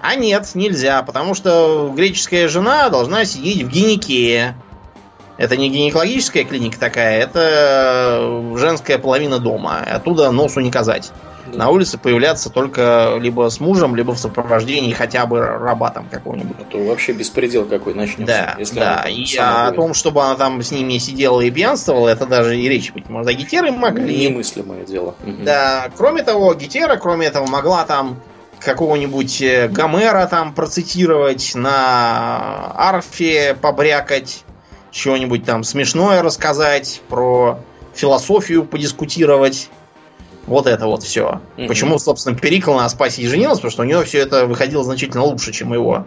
А нет, нельзя, потому что греческая жена должна сидеть в гинекее. Это не гинекологическая клиника такая, это женская половина дома. Оттуда носу не казать. Да. На улице появляться только либо с мужем, либо в сопровождении хотя бы раба там какого-нибудь. А то вообще беспредел какой начнется. Да, если да. И о будет. том, чтобы она там с ними сидела и пьянствовала, это даже и речь быть может. А гетеры могли. Немыслимое дело. Да, кроме того, Гетера, кроме этого, могла там какого-нибудь э, Гомера там процитировать, на арфе побрякать, чего-нибудь там смешное рассказать, про философию подискутировать. Вот это вот все. Мгм. Почему, собственно, Перикл на Аспасе и женилась, потому что у нее все это выходило значительно лучше, чем у его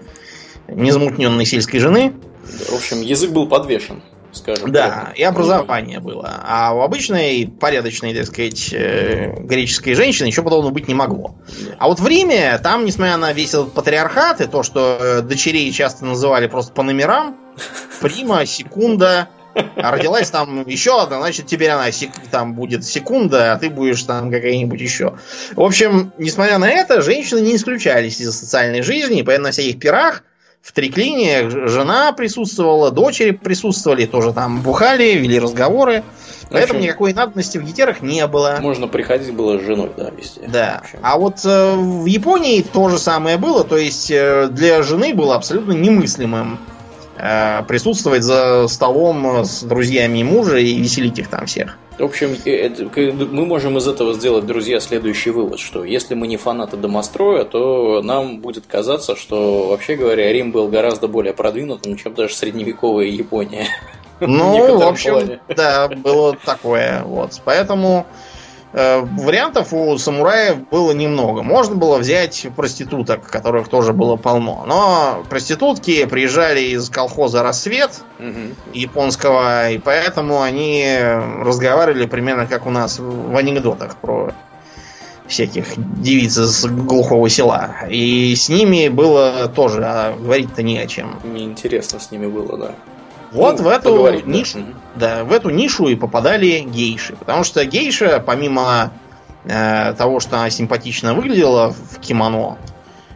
незамутненной сельской жены. В общем, язык был подвешен, скажем Да, так. и образование было. А у обычной, порядочной, так сказать, э, греческой женщины еще подобного быть не могло. А вот в Риме, там, несмотря на весь этот патриархат и то, что э, дочерей часто называли просто по номерам, Прима, Секунда, а родилась там еще одна, значит, теперь она сек- там будет секунда, а ты будешь там какая-нибудь еще. В общем, несмотря на это, женщины не исключались из социальной жизни, поэтому на всяких пирах в триклиниях ж- жена присутствовала, дочери присутствовали, тоже там бухали, вели разговоры. Поэтому общем, никакой надобности в гетерах не было. Можно приходить было с женой, да, везде. Да. А вот э, в Японии то же самое было. То есть э, для жены было абсолютно немыслимым э, присутствовать за столом с друзьями мужа и веселить их там всех. В общем, это- мы можем из этого сделать, друзья, следующий вывод, что если мы не фанаты домостроя, то нам будет казаться, что, вообще говоря, Рим был гораздо более продвинутым, чем даже средневековая Япония. В Ну, в некотором общем, плане. да, было такое. Вот. Поэтому вариантов у самураев было немного. Можно было взять проституток, которых тоже было полно. Но проститутки приезжали из колхоза «Рассвет», японского, и поэтому они разговаривали примерно как у нас в анекдотах про всяких девиц из глухого села. И с ними было тоже а говорить-то не о чем. Мне интересно с ними было, да. Вот Ну, в эту да. нишу, Мгм. да, в эту нишу и попадали гейши. Потому что гейша, помимо э, того, что она симпатично выглядела в кимоно,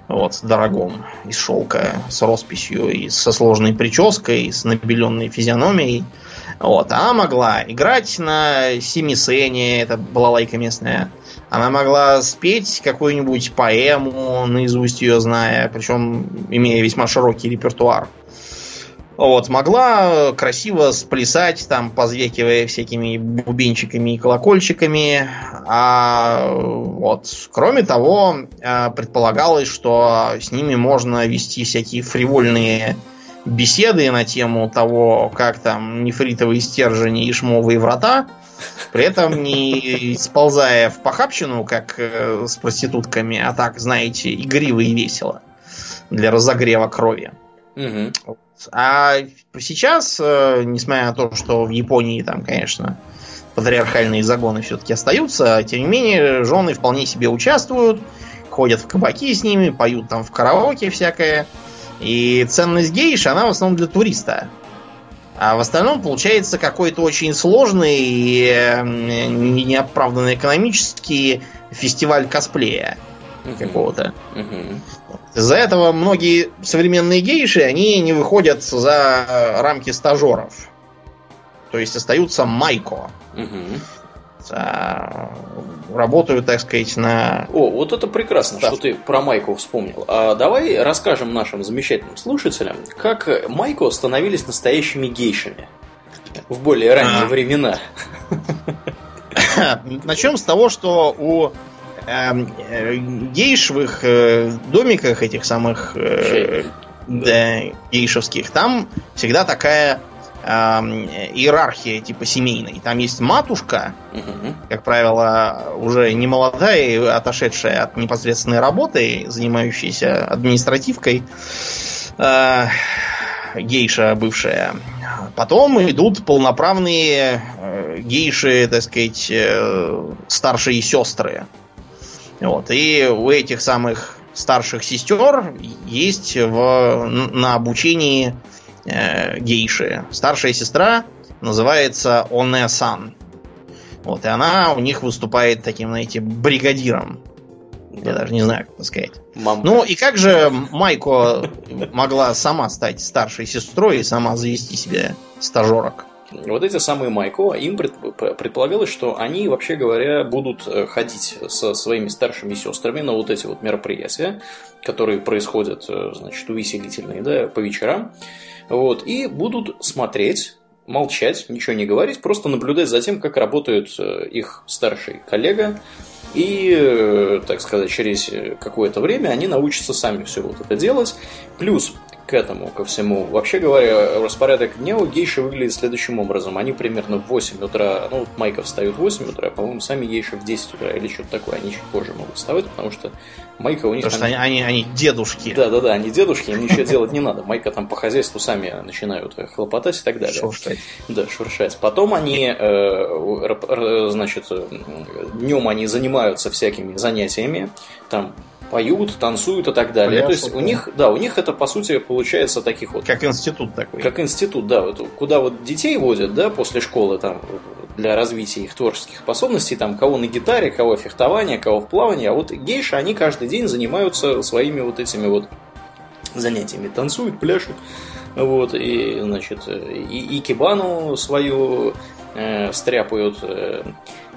вот, дорогом, из шелка, с росписью, и со сложной прической, и с набеленной физиономией, вот, она могла играть на семисене, это была лайка местная. Она могла спеть какую-нибудь поэму, наизусть ее зная, причем имея весьма широкий репертуар. Вот, могла красиво сплясать, там, позвекивая всякими бубенчиками и колокольчиками. А вот, кроме того, э, предполагалось, что с ними можно вести всякие фривольные беседы на тему того, как там нефритовые стержени и шмовые врата, при этом не сползая в похабщину, как э, с проститутками, а так, знаете, игриво и весело для разогрева крови. Мгм. А сейчас, э, несмотря на то, что в Японии там, конечно, патриархальные загоны все-таки остаются, тем не менее, жены вполне себе участвуют, ходят в кабаки с ними, поют там в караоке всякое. И ценность гейш, она в основном для туриста. А в остальном получается какой-то очень сложный и не- неоправданно экономический фестиваль косплея какого-то. Мгм. Из-за этого многие современные гейши, они не выходят за э, рамки стажеров. То есть остаются майко. А, Работают, так сказать, на... О, вот это прекрасно, Да. что ты про Майку вспомнил. А давай расскажем нашим замечательным слушателям, как Майко становились настоящими гейшами в более ранние А. времена. Начнем с того, что у гейш в их э, домиках, этих самых э, да, гейшевских, там всегда такая эм, иерархия типа семейной. Там есть матушка, как правило, уже не молодая и отошедшая от непосредственной работы, занимающаяся административкой. Э, гейша бывшая. Потом идут полноправные э, гейши, так сказать, э, старшие сестры. Вот. И у этих самых старших сестер есть в, на обучении э, гейши. Старшая сестра называется Оне-сан. Вот, и она у них выступает таким, знаете, бригадиром. Я даже не знаю, как это сказать. Мамка. Ну и как же Майко могла сама стать старшей сестрой и сама завести себе стажерок? Вот эти самые Майко, им предполагалось, что они, вообще говоря, будут э, ходить со своими старшими сестрами на вот эти вот мероприятия, которые происходят, э, значит, увеселительные, да, по вечерам, вот, и будут смотреть молчать, ничего не говорить, просто наблюдать за тем, как работает э, их старший коллега, и, так сказать, через какое-то время они научатся сами все вот это делать. Плюс к этому, ко всему. Вообще говоря, распорядок дня у гейши выглядит следующим образом. Они примерно в 8 утра, ну, Майка встает в 8 утра, по-моему, сами гейши в 10 утра или что-то такое. Они чуть позже могут вставать, потому что Майка у них... Потому что они, они, они дедушки. Да-да-да, они дедушки, им ничего делать не надо. Майка там по хозяйству сами начинают хлопотать и так далее. Шуршать. Да, шуршать. Потом они, э, значит, днем они занимаются всякими занятиями, там поют, танцуют и так далее. Пляшут, То есть у них, да, у них это по сути получается таких вот. Как институт такой. Как институт, да, вот, куда вот детей водят, да, после школы там для развития их творческих способностей, там кого на гитаре, кого фехтование, кого в плавании, а вот гейши, они каждый день занимаются своими вот этими вот занятиями, танцуют, пляшут, вот, и, значит, и, и кибану свою э, стряпают, э,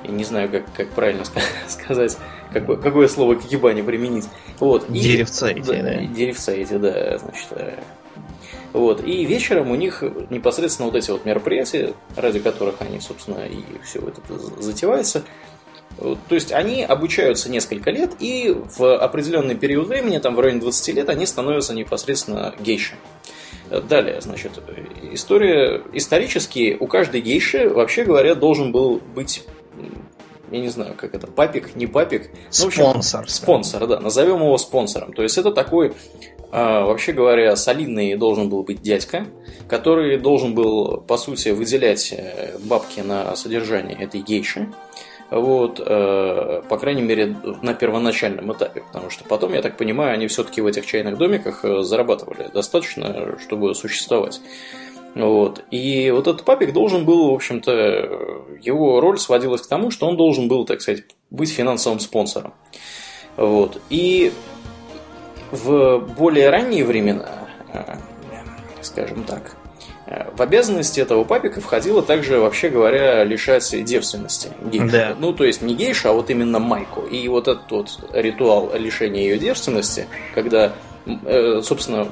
не знаю, как, как правильно сказать, какое, какое слово к ебане применить. Вот. И, деревца эти, да, да. Деревца эти, да, значит. Э, вот. И вечером у них непосредственно вот эти вот мероприятия, ради которых они, собственно, и все это затевается. То есть они обучаются несколько лет, и в определенный период времени, там в районе 20 лет, они становятся непосредственно гейши. Далее, значит, история исторически у каждой гейши, вообще говоря, должен был быть я не знаю, как это, папик, не папик. Ну, спонсор. Общем, спонсор, да, назовем его спонсором. То есть это такой, а, вообще говоря, солидный должен был быть дядька, который должен был, по сути, выделять э, бабки на содержание этой гейши. Вот, э, по крайней мере, на первоначальном этапе, потому что потом, я так понимаю, они все-таки в этих чайных домиках э, зарабатывали достаточно, чтобы существовать. Вот. И вот этот папик должен был, в общем-то, его роль сводилась к тому, что он должен был, так сказать, быть финансовым спонсором. Вот. И в более ранние времена, э, скажем так, э, в обязанности этого папика входило также, вообще говоря, лишать девственности гейши. Да. Ну, то есть не гейша, а вот именно майку. И вот этот вот ритуал лишения ее девственности, когда, э, собственно,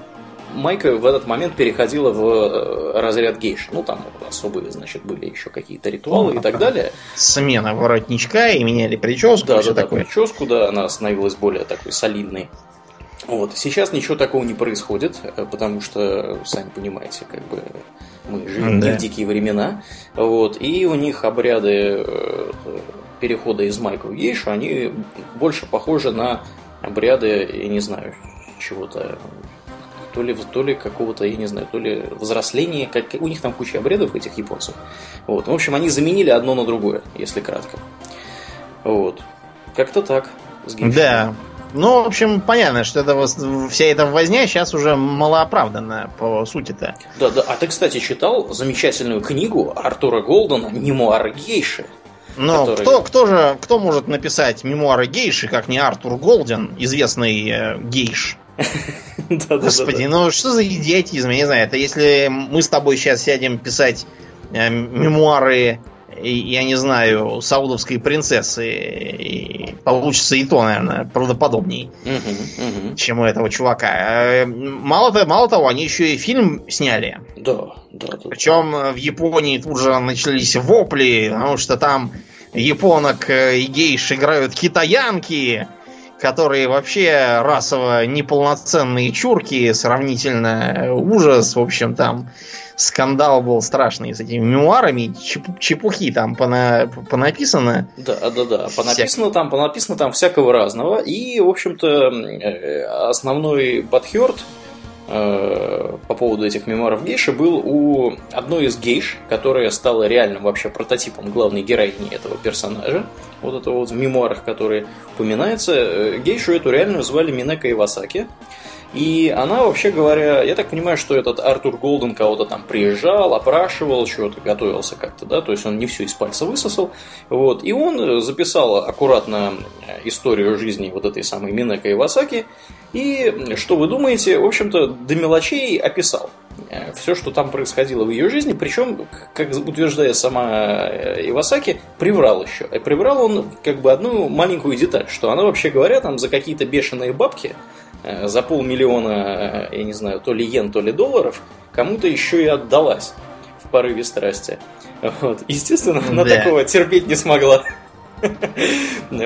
Майка в этот момент переходила в э, разряд гейш. Ну, там особые, значит, были еще какие-то ритуалы ну, и так далее. Смена воротничка и меняли прическу. Да, да, да, такое. прическу, да, она становилась более такой солидной. Вот. Сейчас ничего такого не происходит, э, потому что, сами понимаете, как бы мы живем да. в дикие времена. Вот. И у них обряды э, перехода из майка в гейшу, они больше похожи на обряды, я не знаю, чего-то то ли, то ли какого-то, я не знаю, то ли взросления, как, у них там куча обрядов этих японцев. Вот. В общем, они заменили одно на другое, если кратко. Вот. Как-то так. да. Ну, в общем, понятно, что это, вся эта возня сейчас уже малооправданная по сути-то. Да, да. А ты, кстати, читал замечательную книгу Артура Голдена «Мемуары гейши»? Но который... кто, кто же, кто может написать мемуары гейши, как не Артур Голден, известный э, гейш? Господи, ну что за идиотизм, я не знаю. Это если мы с тобой сейчас сядем писать э, мемуары, я не знаю, саудовской принцессы, получится и то, наверное, правдоподобней, чем у этого чувака. Э, мало, того, мало того, они еще и фильм сняли. Да, да, да. Причем в Японии тут же начались вопли, потому что там японок и гейш играют китаянки которые вообще расово неполноценные чурки, сравнительно ужас, в общем, там скандал был страшный с этими мемуарами, чепухи там пона, понаписано. Да, да, да, понаписано там, понаписано там всякого разного, и, в общем-то, э, основной Батхерт э, по поводу этих мемуаров гейши был у одной из гейш, которая стала реальным вообще прототипом главной героини этого персонажа. Вот это вот в мемуарах, которые упоминается. Э, гейшу эту реальную звали Минека Ивасаки. И она, вообще говоря, я так понимаю, что этот Артур Голден кого-то там приезжал, опрашивал, чего-то готовился как-то, да, то есть он не все из пальца высосал. Вот, и он записал аккуратно историю жизни вот этой самой Минека Ивасаки. И что вы думаете, в общем-то, до мелочей описал все, что там происходило в ее жизни, причем, как утверждает сама Ивасаки, приврал еще. И приврал он как бы одну маленькую деталь, что она, вообще говоря, там за какие-то бешеные бабки Э, за полмиллиона, э, я не знаю, то ли йен, то ли долларов, кому-то еще и отдалась в порыве страсти. Вот. Естественно, она да. такого терпеть не смогла.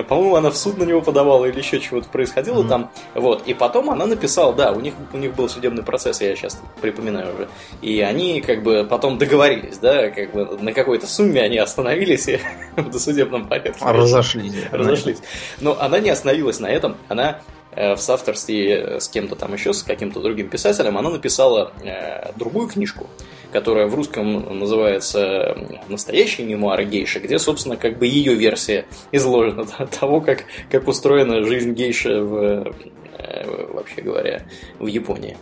По-моему, она в суд на него подавала или еще чего-то происходило mm-hmm. там. Вот. И потом она написала, да, у них, у них был судебный процесс, я сейчас припоминаю уже. И они как бы потом договорились, да, как бы на какой-то сумме они остановились и в досудебном порядке. Разошлись. Разошлись. Но она не остановилась на этом. Она Э, в соавторстве с кем-то там еще, с каким-то другим писателем, она написала э, другую книжку, которая в русском называется «Настоящие мемуары гейши», где, собственно, как бы ее версия изложена того, как, как устроена жизнь гейши в, э, вообще говоря, в Японии.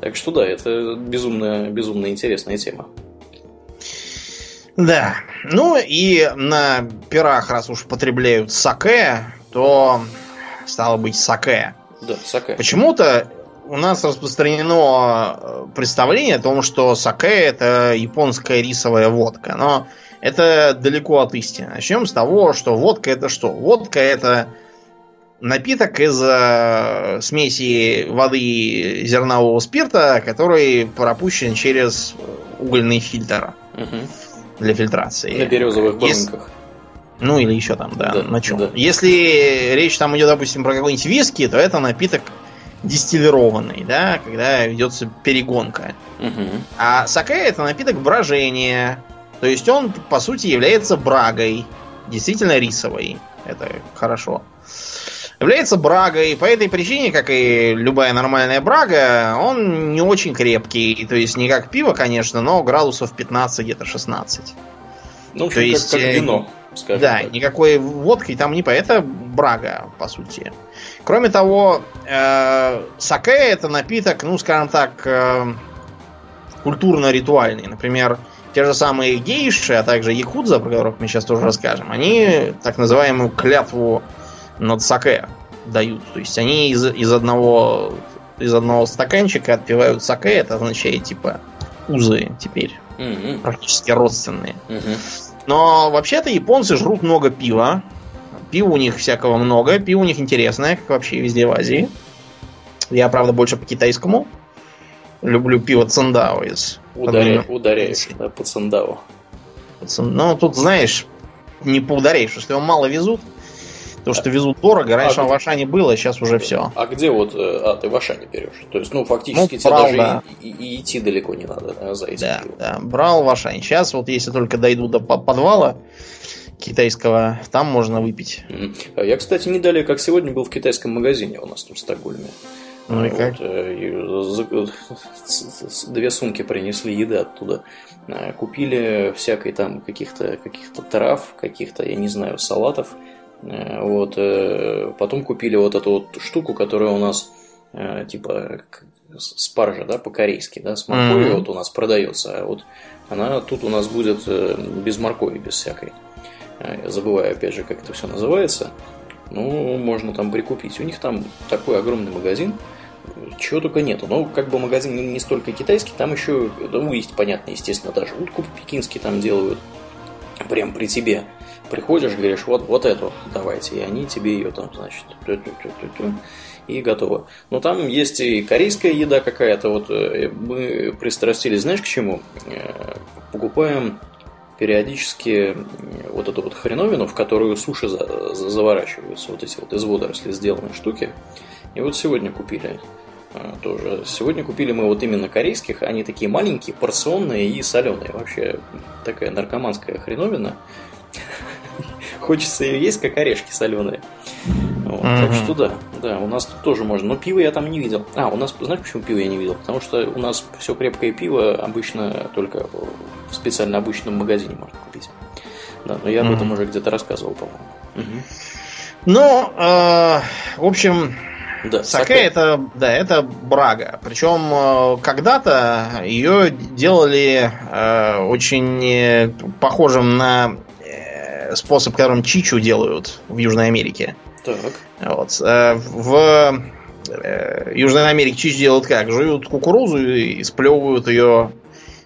Так что да, это безумно, безумно интересная тема. Да. Ну и на пирах, раз уж потребляют саке, то стало быть саке. Да, саке. Почему-то у нас распространено э, представление о том, что саке это японская рисовая водка. Но это далеко от истины. Начнем с того, что водка это что? Водка это напиток из э, смеси воды и зернового спирта, который пропущен через угольный фильтр угу. для фильтрации. На березовых банках. Ну, или еще там, да, да на чем. Да. Если речь там идет, допустим, про какой-нибудь виски, то это напиток дистиллированный, да, когда ведется перегонка. Угу. А саке это напиток брожения. То есть он, по сути, является брагой. Действительно рисовой. Это хорошо. Является брагой. По этой причине, как и любая нормальная брага, он не очень крепкий. То есть не как пиво, конечно, но градусов 15, где-то 16. Ну, То есть, как, как вино скажем Да, так. никакой водки там не по. Это брага, по сути. Кроме того, э, саке это напиток, ну, скажем так, э, культурно-ритуальный. Например, те же самые гейши, а также якудза, про которых мы сейчас тоже расскажем, они так называемую клятву над саке дают. То есть они из, из одного из одного стаканчика отпивают саке, это означает типа узы теперь. Mm-hmm. Практически родственные. Mm-hmm. Но вообще-то японцы жрут много пива. Пива у них всякого много. Пиво у них интересное, как вообще везде в Азии. Я, правда, больше по китайскому. Люблю пиво Циндао из... Ударя... Ударяешь, да, по Циндао. Ну, тут, знаешь, не поударяешь, что его мало везут. То, что везут дорого, раньше а, в Ашане было, сейчас уже все. А где вот, э, а ты в Ашане берешь? То есть, ну, фактически ну, тебе брал, даже да. и, и, идти далеко не надо да, за этим Да, да, брал в Ашане. Сейчас вот если только дойду до подвала китайского, там можно выпить. А я, кстати, не далее, как сегодня, был в китайском магазине у нас тут в Стокгольме. Ну и вот, как? Э, две сумки принесли еды оттуда. Э, купили всякой там каких-то каких трав, каких-то, я не знаю, салатов вот. Э, потом купили вот эту вот штуку, которая у нас э, типа спаржа, да, по-корейски, да, с морковью mm-hmm. вот у нас продается, а вот она тут у нас будет без моркови, без всякой. Я забываю, опять же, как это все называется. Ну, можно там прикупить. У них там такой огромный магазин, чего только нету. Но как бы магазин не столько китайский, там еще, ну, есть, понятно, естественно, даже утку по-пекински там делают. Прям при тебе приходишь, говоришь, вот, вот эту давайте, и они тебе ее там, значит, и готово. Но там есть и корейская еда какая-то, вот э, мы пристрастились, знаешь, к чему? Э, покупаем периодически вот эту вот хреновину, в которую суши за, за, заворачиваются, вот эти вот из водорослей сделанные штуки. И вот сегодня купили э, тоже. Сегодня купили мы вот именно корейских, они такие маленькие, порционные и соленые. Вообще такая наркоманская хреновина. Хочется ее есть, как орешки соленые. Вот, Так что да, да, у нас тут тоже можно. Но пиво я там не видел. А, у нас, знаешь, почему пиво я не видел? Потому что у нас все крепкое пиво обычно только в специально обычном магазине можно купить. Да, но я об этом уже где-то рассказывал, по-моему. Угу. Ну, э, в общем, да, саке, саке это, да, это брага. Причем э, когда-то ее делали э, очень э, похожим на способ, которым чичу делают в Южной Америке. Так. Вот. Э, в э, Южной Америке чичу делают как? Жуют кукурузу и сплевывают ее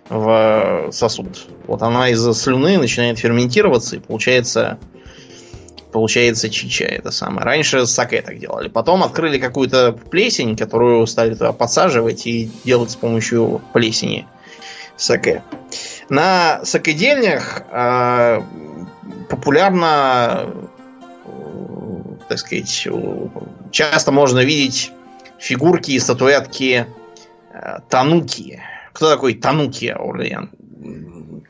в сосуд. Вот она из-за слюны начинает ферментироваться и получается получается чича это самое. Раньше саке так делали. Потом открыли какую-то плесень, которую стали туда подсаживать и делать с помощью плесени саке. На сакедельнях э, популярно, так сказать, часто можно видеть фигурки и статуэтки э, тануки. Кто такой тануки, Аурлиен?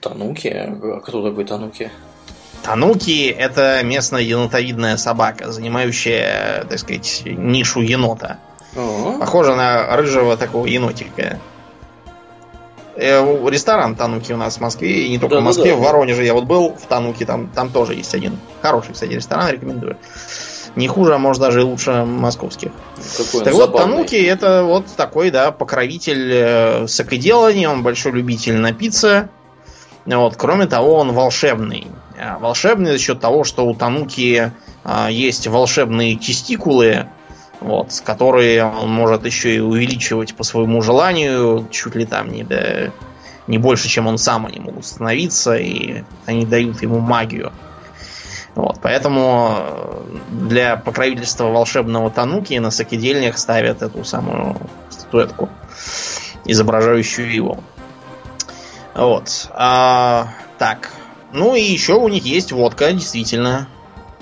Тануки? А кто такой тануки? Тануки это местная енотовидная собака, занимающая, так сказать, нишу енота. О-о. Похоже на рыжего такого енотика. Э, ресторан Тануки у нас в Москве, и не только да, в Москве, да, в Воронеже я вот был, в Тануке, там, там тоже есть один хороший, кстати, ресторан, рекомендую. Не хуже, а может даже и лучше московских. Какой так вот, Тануки это вот такой, да, покровитель э, сакоделания, он большой любитель напиться. Вот, кроме того, он волшебный. А, волшебный за счет того, что у Тануки а, есть волшебные тестикулы, вот, которые он может еще и увеличивать по своему желанию, чуть ли там не, до, не больше, чем он сам они могут становиться, и они дают ему магию. Вот, поэтому для покровительства волшебного Тануки на сакедельнях ставят эту самую статуэтку, изображающую его. Вот. А, так, ну и еще у них есть водка, действительно.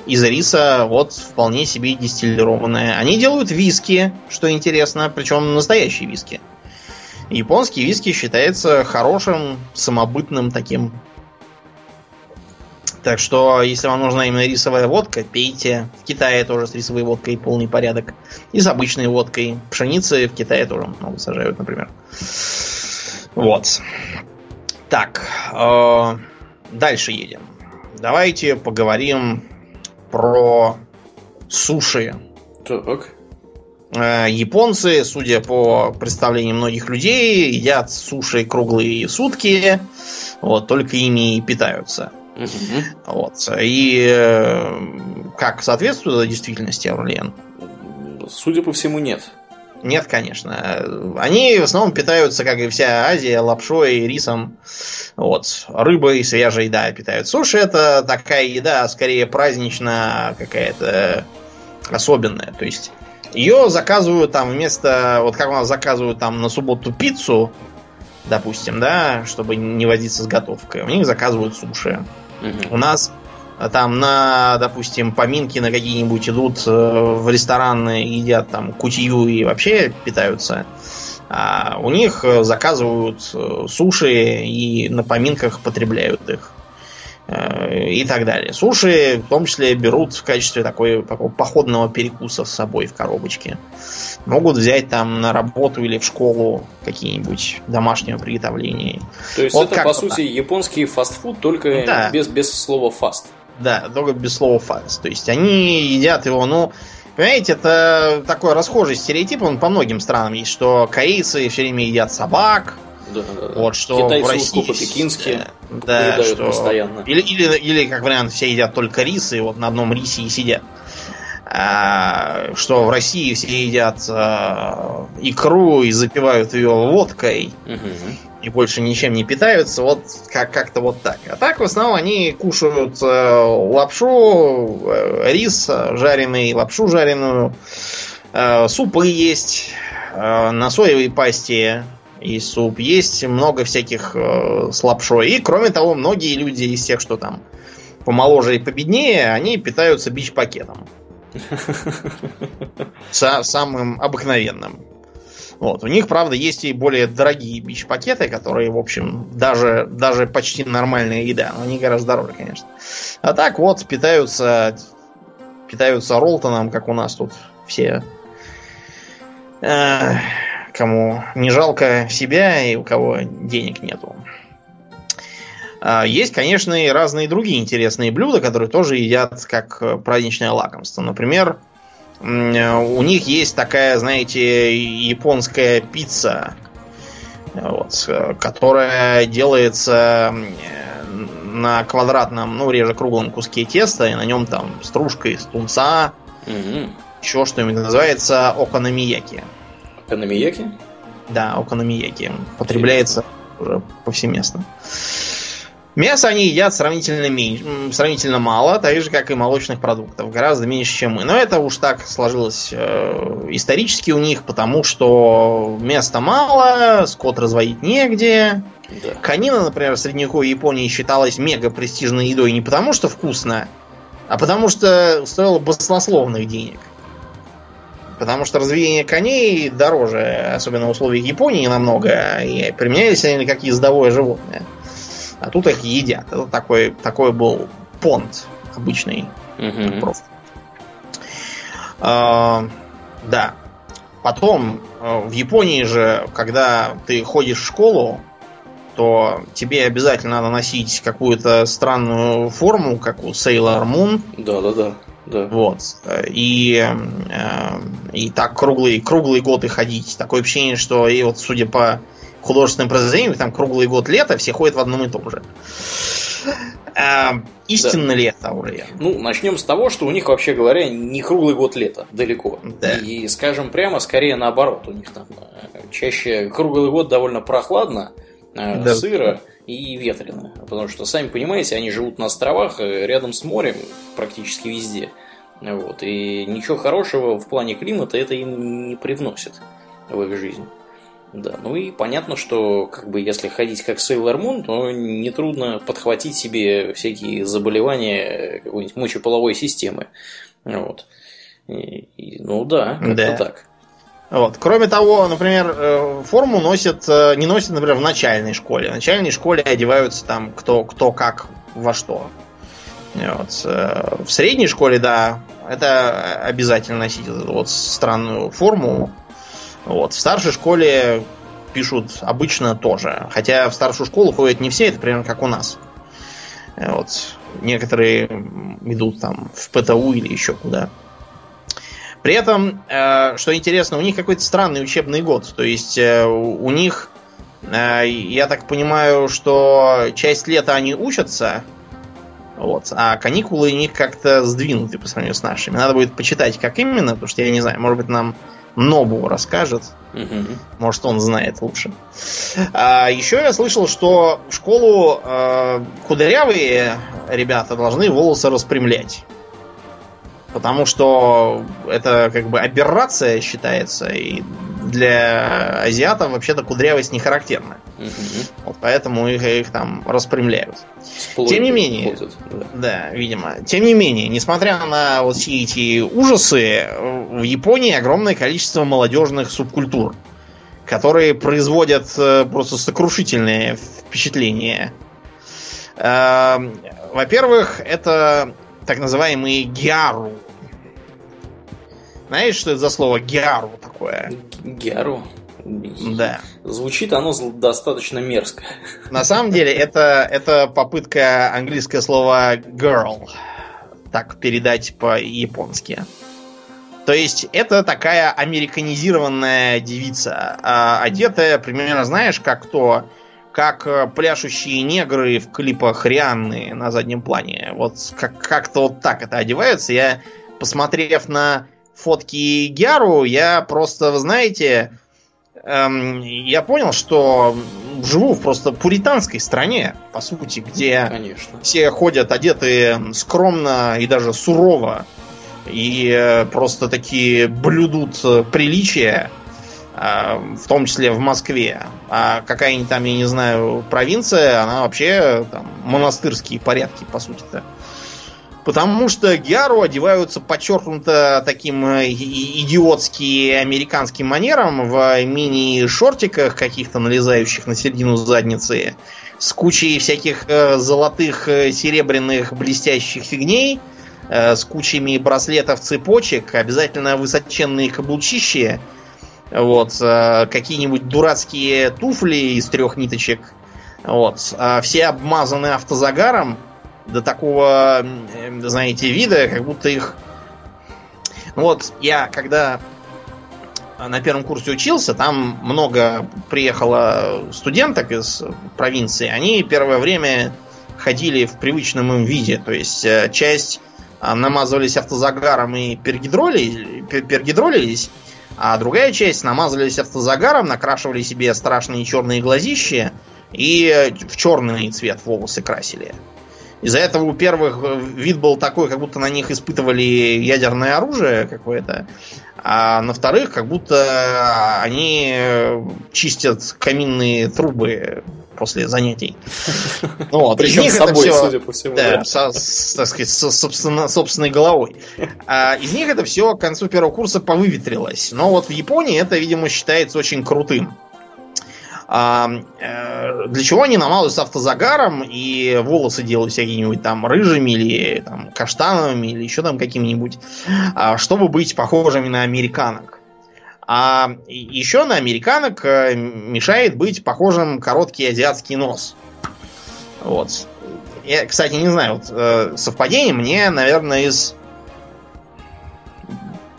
Из риса вот вполне себе дистиллированная. Они делают виски, что интересно, причем настоящие виски. Японский виски считается хорошим, самобытным таким. Так что, если вам нужна именно рисовая водка, пейте. В Китае тоже с рисовой водкой полный порядок. И с обычной водкой. Пшеницы в Китае тоже много сажают, например. Вот. Так. Э Дальше едем. Давайте поговорим про суши. Так. Э, японцы, судя по представлениям многих людей, едят суши круглые сутки, вот, только ими и питаются. Угу. Вот. И э, как соответствует действительности, Аурлиен? Судя по всему, нет. Нет, конечно. Они в основном питаются, как и вся Азия, лапшой, рисом. Вот. Рыбой, свежей, да, питают. Суши это такая еда, скорее праздничная, какая-то особенная. То есть ее заказывают там вместо, вот как у нас заказывают там на субботу пиццу, допустим, да, чтобы не возиться с готовкой. У них заказывают суши. Угу. У нас там на, допустим, поминки на какие-нибудь идут э, в рестораны, едят там кутью и вообще питаются. А у них э, заказывают э, суши и на поминках потребляют их. И так далее. Суши в том числе берут в качестве такой, такого походного перекуса с собой в коробочке. Могут взять там на работу или в школу какие-нибудь домашнего приготовления. То есть вот это, по сути, так. японский фастфуд, только да. без, без слова фаст. Да, только без слова фаст. То есть они едят его, ну, понимаете, это такой расхожий стереотип, он по многим странам есть, что корейцы все время едят собак, да, да, да. Вот что Китайцы в России по-пекински да, да что... постоянно. Или, или, или, как вариант, все едят только рис, и вот на одном рисе и сидят. А, что в России все едят а, икру и запивают ее водкой. Угу и больше ничем не питаются, вот как- как-то вот так. А так в основном они кушают э, лапшу, э, рис жареный, лапшу жареную, э, супы есть, э, на соевой пасте есть суп, есть много всяких э, с лапшой. И кроме того, многие люди из тех, что там помоложе и победнее, они питаются бич-пакетом. Самым обыкновенным. Вот. У них, правда, есть и более дорогие бич-пакеты, которые, в общем, даже, даже почти нормальная еда, но они гораздо дороже, конечно. А так вот, питаются питаются ролтоном, как у нас тут все. Э, кому не жалко себя и у кого денег нету. А, есть, конечно, и разные другие интересные блюда, которые тоже едят как праздничное лакомство. Например, у них есть такая, знаете, японская пицца, вот, которая делается на квадратном, ну, реже круглом куске теста, и на нем там стружка из тунца, угу. еще что-нибудь называется окономияки. Окономияки? Да, окономияки. Потребляется уже повсеместно. Мясо они едят сравнительно, меньше, сравнительно мало, так же, как и молочных продуктов. Гораздо меньше, чем мы. Но это уж так сложилось э, исторически у них, потому что места мало, скот разводить негде. Да. Конина, например, в средневековой Японии считалась мега престижной едой не потому, что вкусно, а потому что стоило баснословных денег. Потому что разведение коней дороже, особенно в условиях Японии, намного, и применялись они как ездовое животное. А тут их едят. Это такой, такой был понт обычный. Угу. Просто. А, да. Потом э, в Японии же, когда ты ходишь в школу, то тебе обязательно надо носить какую-то странную форму, как у Sailor Moon. Да, да, да. Да. Вот. И, э, и так круглый, круглый год и ходить. Такое ощущение, что и вот судя по художественным произведениям, там круглый год лета, все ходят в одном и том же. А, истинно да. ли это, Аурельян? Ну, начнем с того, что у них, вообще говоря, не круглый год лета, далеко. Да. И, скажем прямо, скорее наоборот. У них там э, чаще круглый год довольно прохладно, э, да. сыро и ветрено. Потому что, сами понимаете, они живут на островах э, рядом с морем практически везде. Вот. И ничего хорошего в плане климата это им не привносит в их жизнь. Да, ну и понятно, что как бы если ходить как Sailor Moon, то нетрудно подхватить себе всякие заболевания какой-нибудь мочеполовой системы. Вот. И, и, ну да, как-то да. так. Вот. Кроме того, например, э, форму носят, э, не носят, например, в начальной школе. В начальной школе одеваются там кто, кто как во что. Вот. Э, в средней школе, да, это обязательно носить вот странную форму вот. В старшей школе пишут обычно тоже. Хотя в старшую школу ходят не все, это примерно как у нас. Вот. Некоторые идут там в ПТУ или еще куда. При этом, э, что интересно, у них какой-то странный учебный год. То есть э, у них, э, я так понимаю, что часть лета они учатся, вот, а каникулы у них как-то сдвинуты по сравнению с нашими. Надо будет почитать, как именно, потому что я не знаю, может быть, нам Нобу расскажет. Угу. Может, он знает лучше. А, еще я слышал, что в школу э, кудрявые ребята должны волосы распрямлять. Потому что это как бы аберрация считается, и для азиатов вообще-то кудрявость не характерна. Угу. Вот поэтому их, их там распрямляют. Сплойки Тем не менее, ходят, да. да, видимо. Тем не менее, несмотря на вот все эти ужасы, в Японии огромное количество молодежных субкультур, которые производят э, просто сокрушительные впечатления. Эм, во-первых, это так называемые гиару. Знаешь, что это за слово гиару такое? Гиару? Да. Звучит оно достаточно мерзко. На самом деле, это, это попытка английское слово girl так передать по-японски. То есть это такая американизированная девица, а, одетая примерно, знаешь, как кто как э, пляшущие негры в клипах Рианны на заднем плане. Вот как- как-то вот так это одевается. Я, посмотрев на фотки Гяру, я просто, вы знаете, эм, я понял, что живу в просто пуританской стране, по сути, где Конечно. все ходят одетые скромно и даже сурово, и э, просто такие блюдут приличия а, в том числе в Москве. А какая-нибудь там, я не знаю, провинция, она вообще там монастырские порядки, по сути-то. Потому что гиару одеваются подчеркнуто таким э, идиотски американским манером в мини-шортиках каких-то налезающих на середину задницы с кучей всяких э, золотых, э, серебряных, блестящих фигней с кучами браслетов, цепочек, обязательно высоченные каблучищи, вот, какие-нибудь дурацкие туфли из трех ниточек, вот, а все обмазаны автозагаром до такого, знаете, вида, как будто их... Ну вот, я когда на первом курсе учился, там много приехало студенток из провинции. Они первое время ходили в привычном им виде. То есть э, часть а, намазывались автозагаром и пергидролились, пергидролились, а другая часть намазывались автозагаром, накрашивали себе страшные черные глазища и в черный цвет волосы красили. Из-за этого у первых э, вид был такой, как будто на них испытывали ядерное оружие какое-то. А на вторых, как будто они э, чистят каминные трубы после занятий. Ну, вот. Причем них с собой, все, судя по всему. Да, да. Со, с, так сказать, со, собственно, собственной головой. А из них это все к концу первого курса повыветрилось. Но вот в Японии это, видимо, считается очень крутым. А, э, для чего они намазываются автозагаром и волосы делают всякими-нибудь там рыжими или там каштановыми или еще там какими-нибудь, а, чтобы быть похожими на американок. А еще на американок э, мешает быть похожим короткий азиатский нос. Вот. Я, кстати, не знаю, вот, э, совпадение мне, наверное, из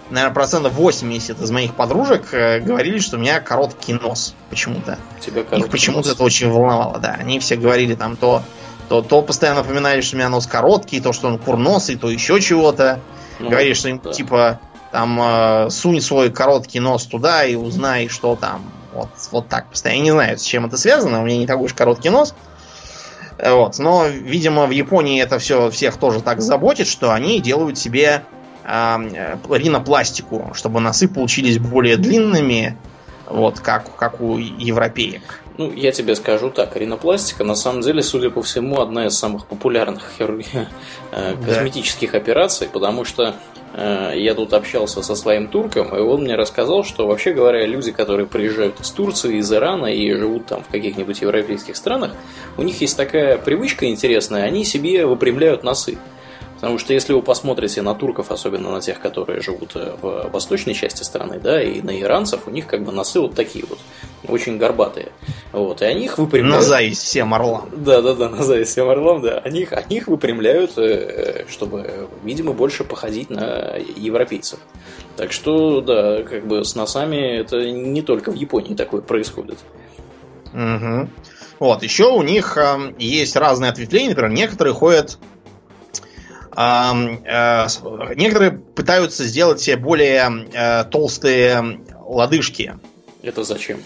наверное, процентов 80 из моих подружек э, говорили, что у меня короткий нос почему-то. Тебя Их почему-то это очень волновало, да. Они все говорили там то, то, то постоянно напоминали, что у меня нос короткий, то, что он курносый, то еще чего-то. Ну, говорили, что да. типа там э, сунь свой короткий нос туда и узнай, что там. Вот, вот так постоянно. Я не знаю, с чем это связано, у меня не такой уж короткий нос. Вот. Но, видимо, в Японии это все всех тоже так заботит, что они делают себе ринопластику, чтобы носы получились более длинными, вот как, как у европеек. Ну, я тебе скажу так, ринопластика на самом деле, судя по всему, одна из самых популярных хирурги... Э, косметических да. операций, потому что э, я тут общался со своим турком, и он мне рассказал, что вообще говоря, люди, которые приезжают из Турции, из Ирана и живут там в каких-нибудь европейских странах, у них есть такая привычка интересная, они себе выпрямляют носы. Потому что если вы посмотрите на турков, особенно на тех, которые живут э, в восточной части страны, да, и на иранцев, у них как бы носы вот такие вот, очень горбатые. Вот, и они их выпрямляют. На зависть всем орлам. Да, да, да, на зависть всем орлам, да. Они, их, они их выпрямляют, э, чтобы, видимо, больше походить на европейцев. Так что, да, как бы с носами это не только в Японии такое происходит. Угу. Вот, еще у них э, есть разные ответвления, например, некоторые ходят некоторые пытаются сделать себе более э, толстые лодыжки. Это зачем?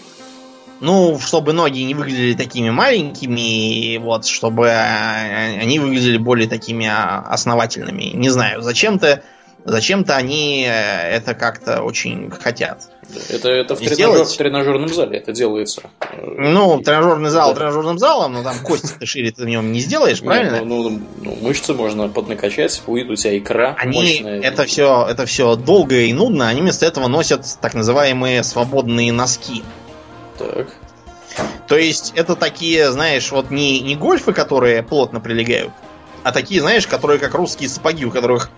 Ну, чтобы ноги не выглядели такими маленькими, вот, чтобы э, они выглядели более такими а, основательными. Не знаю, зачем-то Зачем-то они э, это как-то очень хотят. Это, это в, тренажер, в тренажерном зале это делается. Ну, тренажерный зал да. тренажерным залом, но там кости-то шире ты в нем не сделаешь, правильно? Ну, ну, ну, мышцы можно поднакачать, будет у тебя икра Они, мощная. Это все, это все долго и нудно, они вместо этого носят так называемые свободные носки. Так. То есть это такие, знаешь, вот не, не гольфы, которые плотно прилегают, а такие, знаешь, которые как русские сапоги, у которых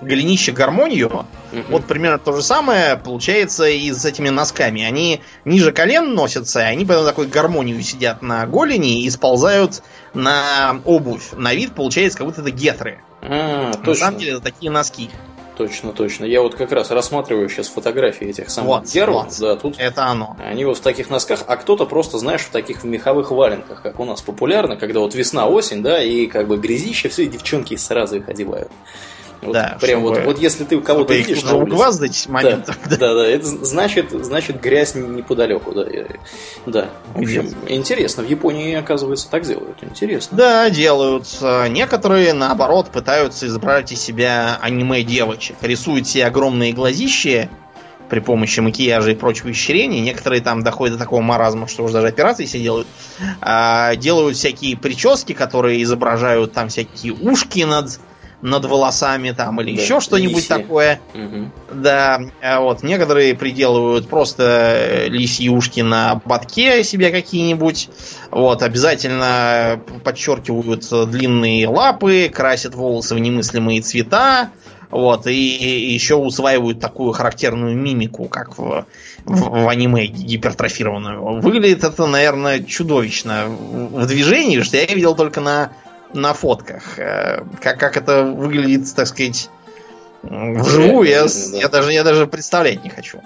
голенище гармонию. Угу. Вот примерно то же самое получается и с этими носками. Они ниже колен носятся, и они потом такой гармонию сидят на голени и сползают на обувь. На вид получается, как будто это гетры. А, точно. На самом деле это такие носки. Точно, точно. Я вот как раз рассматриваю сейчас фотографии этих самых вот, герл. Вот. Да, тут это оно. Они вот в таких носках, а кто-то просто, знаешь, в таких меховых валенках, как у нас популярно, когда вот весна-осень, да, и как бы грязище, все, и девчонки сразу их одевают. Вот да, прям вот, вот если ты кого-то видишь на улице, угваздать моментом. Да, да, да, это значит, значит грязь неподалеку, да. Да. В общем, интересно, в Японии, оказывается, так делают. Интересно. Да, делают. Некоторые, наоборот, пытаются избрать из себя аниме-девочек. Рисуют себе огромные глазища при помощи макияжа и прочего исчерения. Некоторые там доходят до такого маразма, что уже даже операции все делают. А, делают всякие прически, которые изображают там всякие ушки над над волосами там или Да, еще что-нибудь такое. Мгм. Да, а вот некоторые приделывают просто лисьи ушки на ободке себе какие-нибудь. Вот, обязательно подчеркивают длинные лапы, красят волосы в немыслимые цвета. Вот, и, и еще усваивают такую характерную мимику, как в, в, в аниме гипертрофированную. Выглядит это, наверное, чудовищно в движении, что я видел только на, на фотках. Э, Как, как это выглядит, так сказать, вживую, я, я даже, я даже представлять не хочу.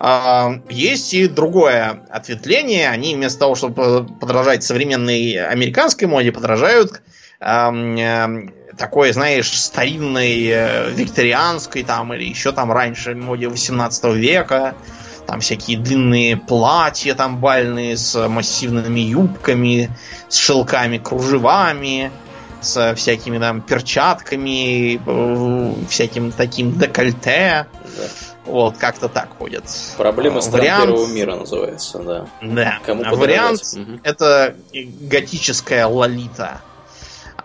А, Есть и другое ответвление. Они вместо того, чтобы подражать современной американской моде, подражают такой, знаешь, старинной э, викторианской там или еще там раньше моде 18 века. Там всякие длинные платья там бальные с массивными юбками, с шелками, кружевами, с всякими там перчатками, э, всяким таким декольте. Да. Вот, как-то так ходят. Проблема А, стран вариант- первого мира называется, да. Да. Кому А вариант это готическая лолита.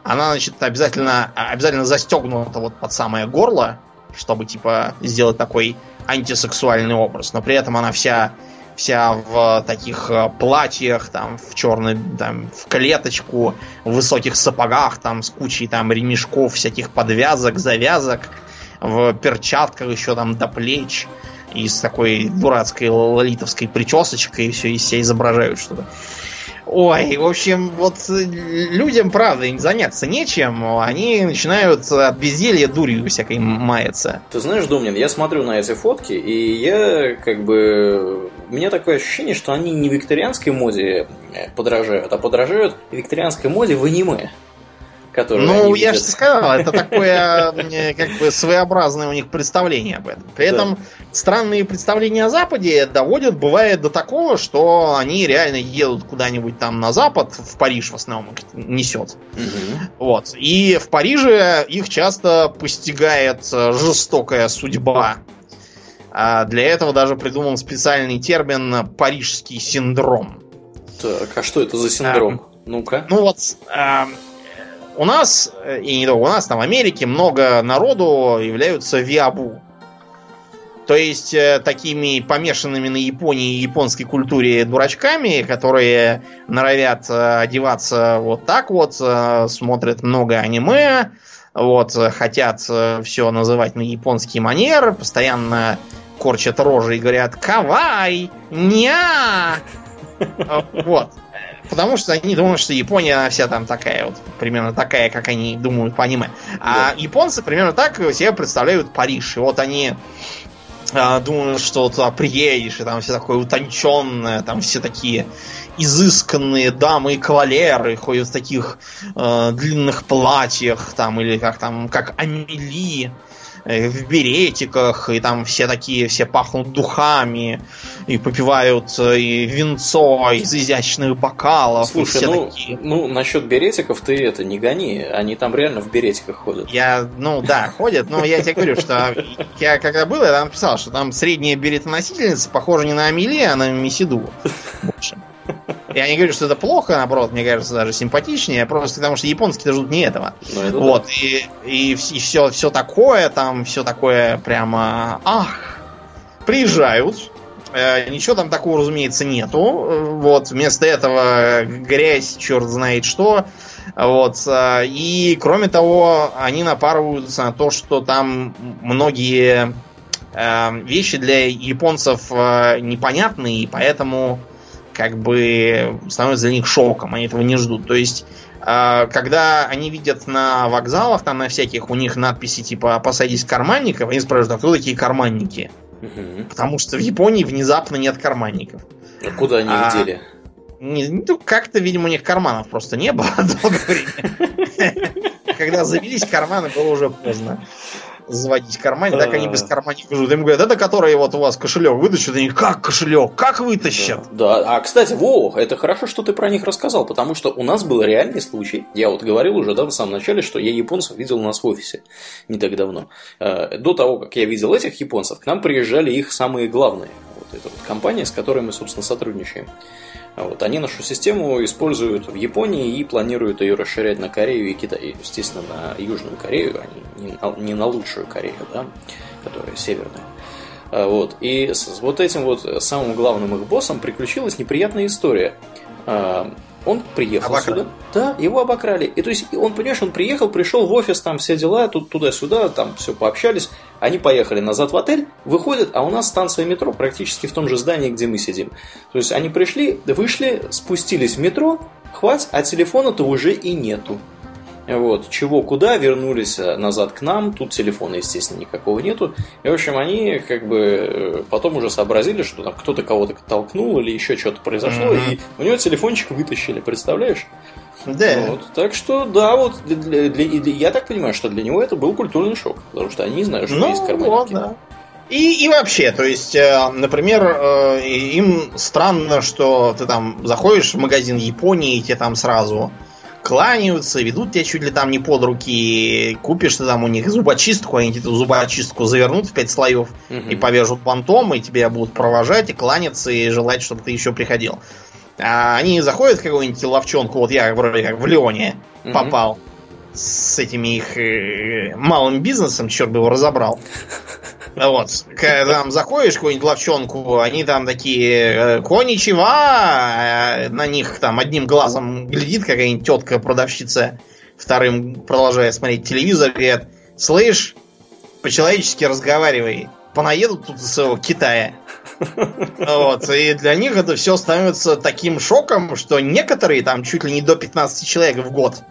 Она, значит, обязательно, обязательно застегнута вот под самое горло, чтобы, типа, сделать такой антисексуальный образ. Но при этом она вся, вся в таких э, платьях, там, в черной, там, в клеточку, в высоких сапогах, там, с кучей, там, ремешков, всяких подвязок, завязок, в перчатках еще там до плеч и с такой дурацкой лолитовской причесочкой и все из себя изображают что-то. Ой, в общем, вот э, людям, правда, им заняться нечем, они начинают от безделья дурью всякой маяться. Ты знаешь, Домнин, я смотрю на эти фотки, и я как бы... У меня такое ощущение, что они не викторианской моде э, подражают, а подражают викторианской моде в аниме. Которую Ну, я же сказал, это такое э, как бы своеобразное у них представление об этом. При Да. этом странные представления о Западе доводят, бывает, до такого, что они реально едут куда-нибудь там на Запад, в Париж в основном их несет. Мгм. Вот. И в Париже их часто постигает э, жестокая судьба. А для этого даже придуман специальный термин парижский синдром. Так, а что это за синдром? Ну-ка. Ну вот, а, у нас, э, и не только у нас, там в Америке много народу являются виабу. То есть э, такими помешанными на Японии и японской культуре дурачками, которые норовят э, одеваться вот так вот, смотрят много аниме, вот, хотят все называть на японский манер, постоянно корчат рожи и говорят «Кавай! Ня!» Вот. Потому что они думают, что Япония она вся там такая вот, примерно такая, как они думают по аниме. А японцы примерно так себе представляют Париж. И вот они а, думают, что туда приедешь, и там все такое утонченное, там все такие изысканные дамы и кавалеры ходят в таких э, длинных платьях, там, или как там, как Амели, в беретиках, и там все такие, все пахнут духами, и попивают э, и винцо из изящных бокалов, Слушай, все ну, такие. ну, насчет беретиков ты это не гони. Они там реально в беретиках ходят. Я, ну да, ходят, но я тебе говорю, что я когда был, я там писал, что там средняя беретоносительница похожа не на Амели, а на Месиду больше. Я не говорю, что это плохо, наоборот, мне кажется, даже симпатичнее, просто потому что японские ждут не этого. Ну, это да. Вот, и, и, все, все такое, там все такое прямо... Ах! Приезжают, э, ничего там такого, разумеется, нету. Вот, вместо этого грязь, черт знает что. Вот, э, и кроме того, они напарываются на то, что там многие э, вещи для японцев э, непонятные, и поэтому как бы становится для них шоком, они этого не ждут. То есть, э, когда они видят на вокзалах, там на всяких, у них надписи типа «опасайтесь карманников», они спрашивают, а кто такие карманники? Мгм. Потому что в Японии внезапно нет карманников. А куда они А, их дели? Не- ну, как-то, видимо, у них карманов просто не было долгое время. Когда завелись карманы, было уже поздно заводить кармане, так они без карманников живут. Им говорят, это которые вот у вас кошелек вытащат, они как кошелек, как вытащат? Да, а кстати, Вов, это хорошо, что ты про них рассказал, потому что у нас был реальный случай. Я вот говорил уже, да, в самом начале, что я японцев видел у нас в офисе не так давно. Э, До того, как я видел этих японцев, к нам приезжали их самые главные. Это вот компания, с которой мы, собственно, сотрудничаем. Вот, они нашу систему используют в Японии и планируют ее расширять на Корею и Китай. Естественно, на Южную Корею, а не на, не на лучшую Корею, да, которая северная. А, вот. И с вот этим вот самым главным их боссом приключилась неприятная история. Он приехал обокрали. сюда. Да, его обокрали. И то есть он, понимаешь, он приехал, пришел в офис, там все дела, тут туда-сюда, там все пообщались. Они поехали назад в отель, выходят, а у нас станция метро практически в том же здании, где мы сидим. То есть они пришли, вышли, спустились в метро, хватит, а телефона-то уже и нету. Вот, чего, куда, вернулись э, назад к нам, тут телефона, естественно, никакого нету. И, в общем, они как бы э, потом уже сообразили, что там кто-то кого-то толкнул или еще что-то произошло, mm-hmm. и у него телефончик вытащили, представляешь? Да. Вот, так что, да, вот для, для, для, я так понимаю, что для него это был культурный шок, потому что они не знают, что ну, есть карманники. Вот, да. И, и вообще, то есть, э, например, им странно, что ты там заходишь в магазин Японии, и тебе там сразу кланяются, ведут тебя чуть ли там не под руки, купишь ты там у них зубочистку, они тебе зубочистку завернут в пять слоев угу. и повяжут понтом, и тебя будут провожать и кланяться, и желать, чтобы ты еще приходил. А они заходят в какую-нибудь ловчонку, вот я вроде как в Леоне угу. попал с этими их э, малым бизнесом, черт бы его разобрал. Вот. Когда там заходишь в какую-нибудь ловчонку, они там такие э, коничева, э, на них там одним глазом глядит какая-нибудь тетка-продавщица, вторым продолжает смотреть телевизор, говорит, слышь, по-человечески разговаривай, понаедут тут из своего Китая. Вот. И для них это все становится таким шоком, что некоторые там чуть ли не до 15 человек в год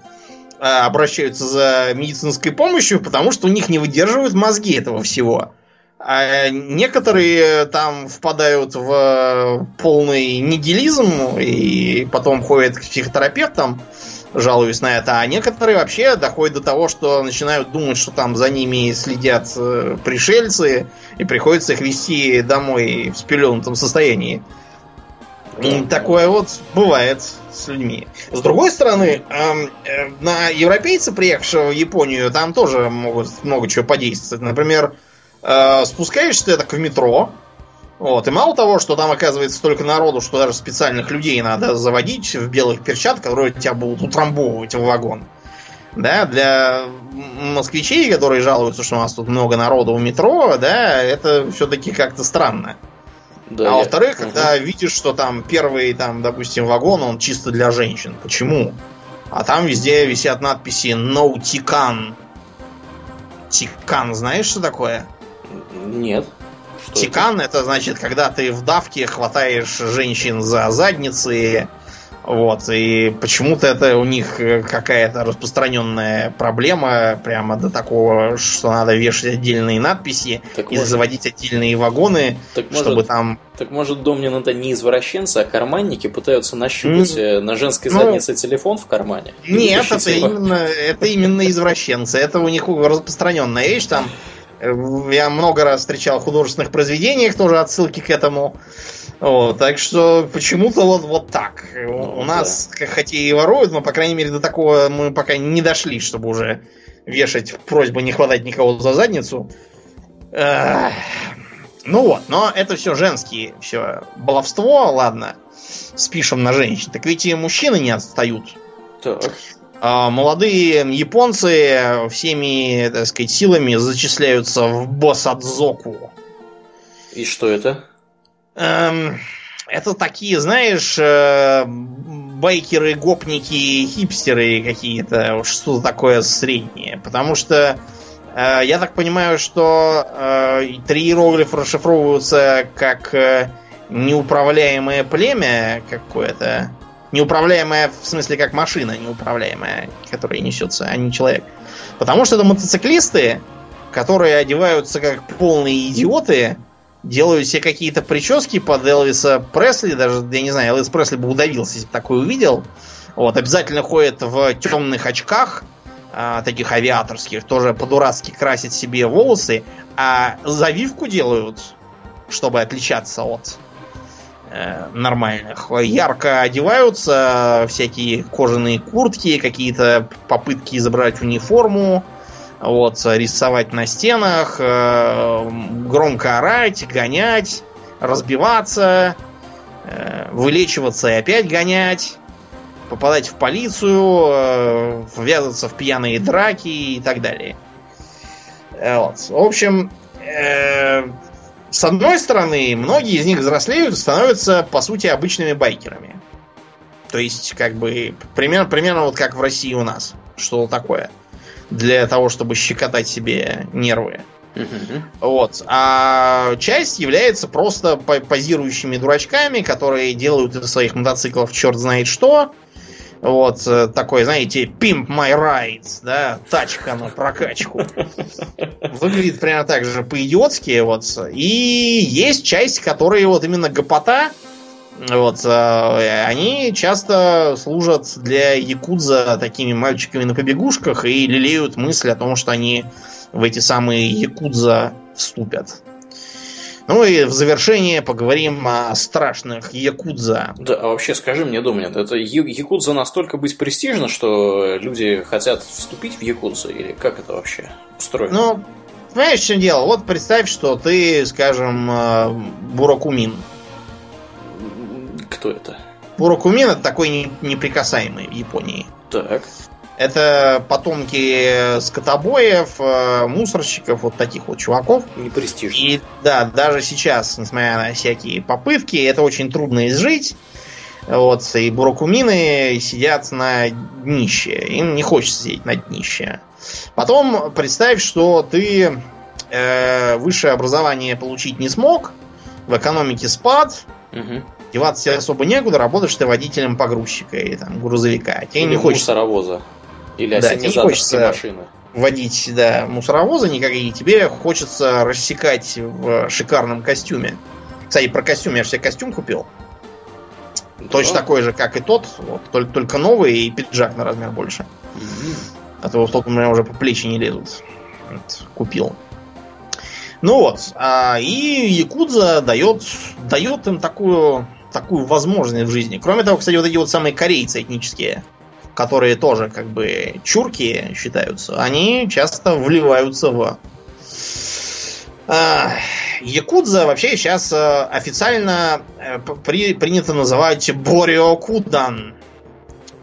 обращаются за медицинской помощью, потому что у них не выдерживают мозги этого всего. А некоторые там впадают в полный нигилизм и потом ходят к психотерапевтам, жалуюсь на это, а некоторые вообще доходят до того, что начинают думать, что там за ними следят э, пришельцы, и приходится их вести домой в спеленутом состоянии. Такое вот бывает с людьми. С другой стороны, эм, э, на европейца, приехавшего в Японию, там тоже могут много чего подействовать. Например, Э, спускаешься ты так в метро. Вот, и мало того, что там оказывается столько народу, что даже специальных людей надо заводить в белых перчатках, которые тебя будут утрамбовывать в вагон. Да, для москвичей, которые жалуются, что у нас тут много народу в метро, да, это все-таки как-то странно. Да, а во-вторых, я... когда угу. видишь, что там первый, там, допустим, вагон, он чисто для женщин. Почему? А там везде висят надписи No Tikan. Тикан, знаешь, что такое? Нет. Что Тикан это? это значит, когда ты в давке хватаешь женщин за задницы. Вот, и почему-то это у них какая-то распространенная проблема, прямо до такого, что надо вешать отдельные надписи так и может... заводить отдельные вагоны, так чтобы может... там... Так может Домнин это не извращенцы, а карманники пытаются нащупать mm. на женской ну, заднице телефон в кармане? Нет, это именно, это именно извращенцы. Это у них распространенная вещь, там я много раз встречал в художественных произведениях тоже отсылки к этому. Вот, так что почему-то вот, вот так. Ну, У нас, да. хотя и воруют, но, по крайней мере, до такого мы пока не дошли, чтобы уже вешать просьбу не хватать никого за задницу. Эх. Ну вот, но это все женские, все баловство, ладно, спишем на женщин. Так ведь и мужчины не отстают. Так. А, молодые японцы всеми, так сказать, силами зачисляются в Босадзоку. И что это? Эм, это такие, знаешь, э, байкеры, гопники, хипстеры какие-то, что-то такое среднее. Потому что э, я так понимаю, что э, три иероглифа расшифровываются как э, неуправляемое племя какое-то. Неуправляемая, в смысле, как машина неуправляемая, которая несется, а не человек. Потому что это мотоциклисты, которые одеваются как полные идиоты, делают себе какие-то прически под Элвиса Пресли, даже, я не знаю, Элвис Пресли бы удавился, если бы такое увидел. Вот, обязательно ходят в темных очках, а, таких авиаторских, тоже по-дурацки красят себе волосы, а завивку делают, чтобы отличаться от нормальных. Ярко одеваются, всякие кожаные куртки, какие-то попытки изображать униформу, вот, рисовать на стенах, э, громко орать, гонять, разбиваться, э, вылечиваться и опять гонять, попадать в полицию, э, ввязываться в пьяные драки и так далее. Э, вот. В общем, э, с одной стороны, многие из них взрослеют и становятся, по сути, обычными байкерами. То есть, как бы, примерно, примерно вот как в России у нас. Что такое. Для того, чтобы щекотать себе нервы. Вот. А часть является просто позирующими дурачками, которые делают из своих мотоциклов черт знает что. Вот э, такой, знаете, pimp my rides, да, тачка на прокачку. Выглядит примерно так же по-идиотски, вот. И есть часть, которые вот именно гопота, вот, э, они часто служат для якудза такими мальчиками на побегушках и лелеют мысль о том, что они в эти самые якудза вступят. Ну и в завершение поговорим о страшных якудза. Да, а вообще скажи мне, Домнин, это якудза настолько быть престижно, что люди хотят вступить в якудзу? Или как это вообще устроено? Ну, понимаешь, в чем дело? Вот представь, что ты, скажем, э, Буракумин. Кто это? Буракумин это такой неприкасаемый в Японии. Так. Это потомки скотобоев, э, мусорщиков, вот таких вот чуваков. Непрестижно. И да, даже сейчас, несмотря на всякие попытки, это очень трудно изжить. Вот, и буракумины сидят на днище. Им не хочется сидеть на днище. Потом представь, что ты э, высшее образование получить не смог, в экономике спад, угу. деваться тебе особо некуда, работаешь ты водителем погрузчика или там грузовика. Тебе или не хочется... мусоровоза. Или да, не хочется машины. водить да, мусоровозы никакие, тебе хочется рассекать в шикарном костюме. Кстати, про костюм я же себе костюм купил. Да. Точно такой же, как и тот, вот, только, только новый и пиджак на размер больше. mm А то вот у меня уже по плечи не лезут. Вот, купил. Ну вот, а, и Якудза дает, дает им такую, такую возможность в жизни. Кроме того, кстати, вот эти вот самые корейцы этнические, которые тоже как бы чурки считаются, они часто вливаются в... А, Якудза вообще сейчас э, официально э, при, принято называть Бориокудан,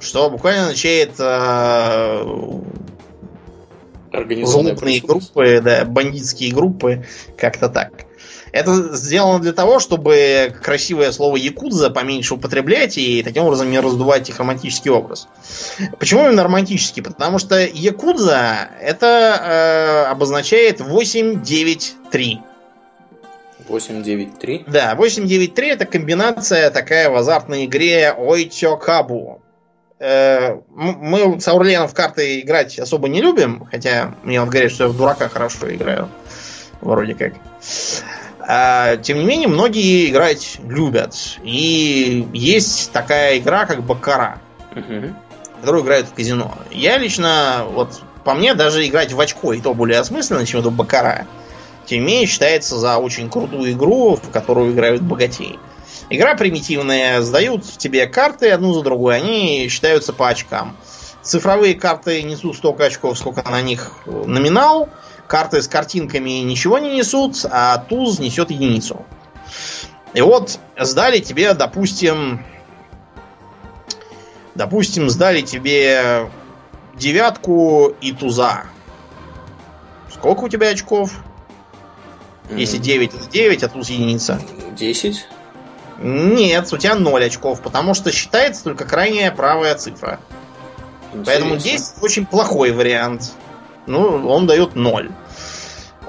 что буквально означает э, злобные группы, да, бандитские группы, как-то так. Это сделано для того, чтобы красивое слово якудза поменьше употреблять и таким образом не раздувать их романтический образ. Почему именно романтический? Потому что якудза это э, обозначает 893. 893? Да, 893 это комбинация такая в азартной игре Ойчо Кабу. Э, мы с Аурленом в карты играть особо не любим, хотя мне вот говорят, что я в дурака хорошо играю. Вроде как. А, тем не менее, многие играть любят. И есть такая игра, как Бакара, угу. которую играют в казино. Я лично, вот по мне, даже играть в очко и то более осмысленно, чем эту Бакара. Тем не менее, считается за очень крутую игру, в которую играют богатеи. Игра примитивная, сдают тебе карты одну за другой, они считаются по очкам. Цифровые карты несут столько очков, сколько на них номинал карты с картинками ничего не несут, а туз несет единицу. И вот сдали тебе, допустим, допустим, сдали тебе девятку и туза. Сколько у тебя очков? Если 9 это 9, а туз единица. 10? Нет, у тебя 0 очков, потому что считается только крайняя правая цифра. Интересно. Поэтому 10 очень плохой вариант ну, он дает 0.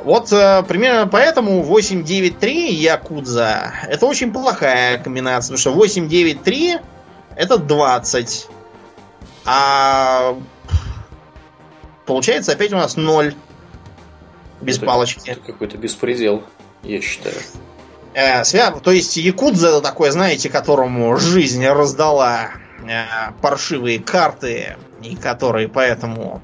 Вот э, примерно поэтому 893 Якудза это очень плохая комбинация, потому что 893 это 20. А получается опять у нас 0. Без это, палочки. Это какой-то беспредел, я считаю. Э, свя... То есть Якудза это такой, знаете, которому жизнь раздала э, паршивые карты, и который поэтому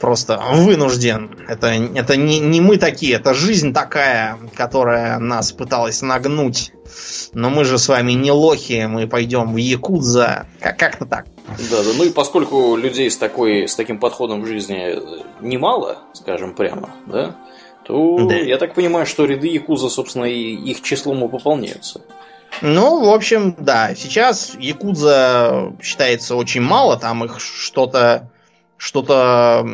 просто вынужден. Это, это не, не мы такие, это жизнь такая, которая нас пыталась нагнуть. Но мы же с вами не лохи, мы пойдем в Якудза. Как- как-то так. Да, да, ну и поскольку людей с, такой, с таким подходом в жизни немало, скажем прямо, да, то да. я так понимаю, что ряды Якуза, собственно, и их числом и пополняются. Ну, в общем, да. Сейчас Якудза считается очень мало, там их что-то что-то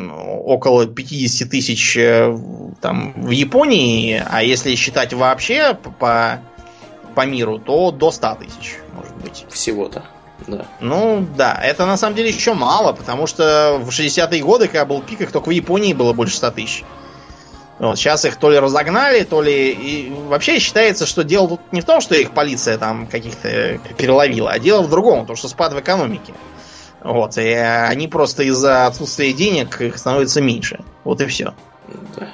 около 50 тысяч э, там, в Японии, а если считать вообще по, по миру, то до 100 тысяч, может быть. Всего-то, да. Ну, да, это на самом деле еще мало, потому что в 60-е годы, когда был пик, их только в Японии было больше 100 тысяч. Вот, сейчас их то ли разогнали, то ли... И вообще считается, что дело тут не в том, что их полиция там каких-то переловила, а дело в другом, то, что спад в экономике. Вот, и они просто из-за отсутствия денег их становится меньше. Вот и все. Да.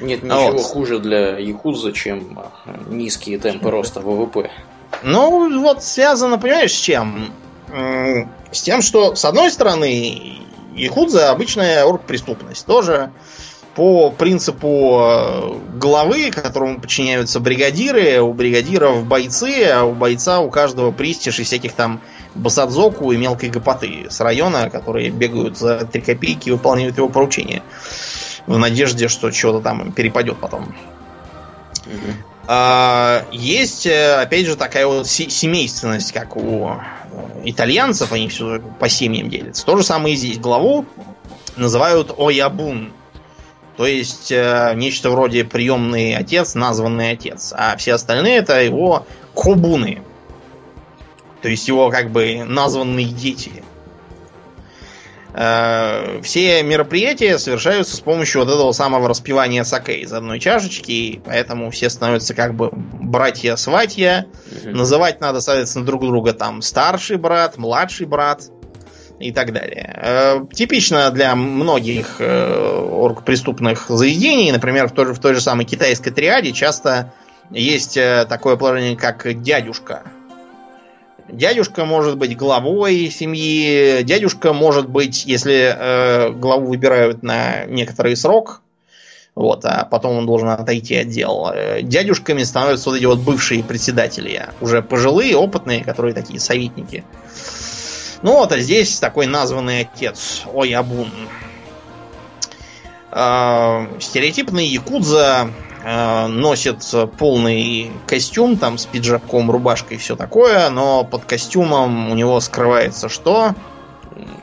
Нет ничего вот. хуже для Якуза, чем низкие темпы роста ВВП. Ну, вот связано, понимаешь, с чем? С тем, что, с одной стороны, Якудза обычная оргпреступность. Тоже по принципу э, главы, которому подчиняются бригадиры, у бригадиров бойцы, а у бойца у каждого пристиж и всяких там басадзоку и мелкой гопоты с района, которые бегают за три копейки и выполняют его поручения. В надежде, что что-то там перепадет потом. А, есть, э, опять же, такая вот семейственность, как у итальянцев, они все по семьям делятся. То же самое и здесь. Главу называют Оябун то есть э, нечто вроде приемный отец, названный отец. А все остальные это его кобуны. То есть его как бы названные дети. Э, все мероприятия совершаются с помощью вот этого самого распивания саке из одной чашечки, поэтому все становятся как бы братья-сватья. Угу. Называть надо, соответственно, друг друга там старший брат, младший брат и так далее. Э, типично для многих э, оргпреступных заведений, например, в той, же, в той же самой китайской триаде часто есть такое положение, как дядюшка. Дядюшка может быть главой семьи, дядюшка может быть, если э, главу выбирают на некоторый срок, вот, а потом он должен отойти от дел. Дядюшками становятся вот эти вот бывшие председатели, уже пожилые, опытные, которые такие советники. Ну вот, а здесь такой названный отец Оябун. Э, стереотипный якудза э, носит полный костюм, там с пиджаком, рубашкой и все такое, но под костюмом у него скрывается что?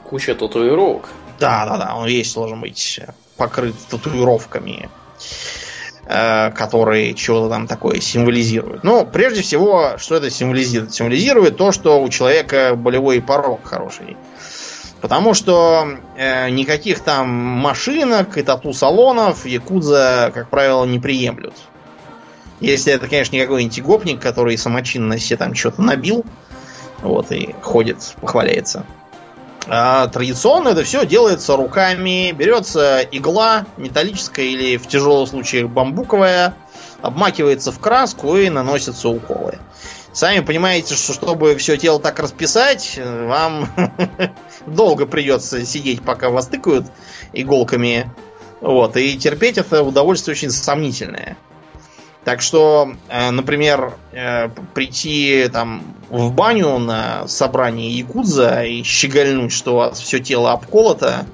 Куча татуировок. Да, да, да, он весь должен быть покрыт татуировками. Э, которые чего-то там такое символизируют. Ну, прежде всего, что это символизирует? Символизирует то, что у человека болевой порог хороший. Потому что э, никаких там машинок и тату-салонов якудза, как правило, не приемлют. Если это, конечно, не какой-нибудь гопник, который самочинно себе там что-то набил, вот, и ходит, похваляется. А традиционно это все делается руками. Берется игла металлическая или в тяжелых случаях бамбуковая, обмакивается в краску и наносятся уколы. Сами понимаете, что чтобы все тело так расписать, вам долго придется сидеть, пока вас тыкают иголками. Вот, и терпеть это удовольствие очень сомнительное. Так что, э, например, э, прийти там в баню на собрание Якудза и щегольнуть, что у вас все тело обколото,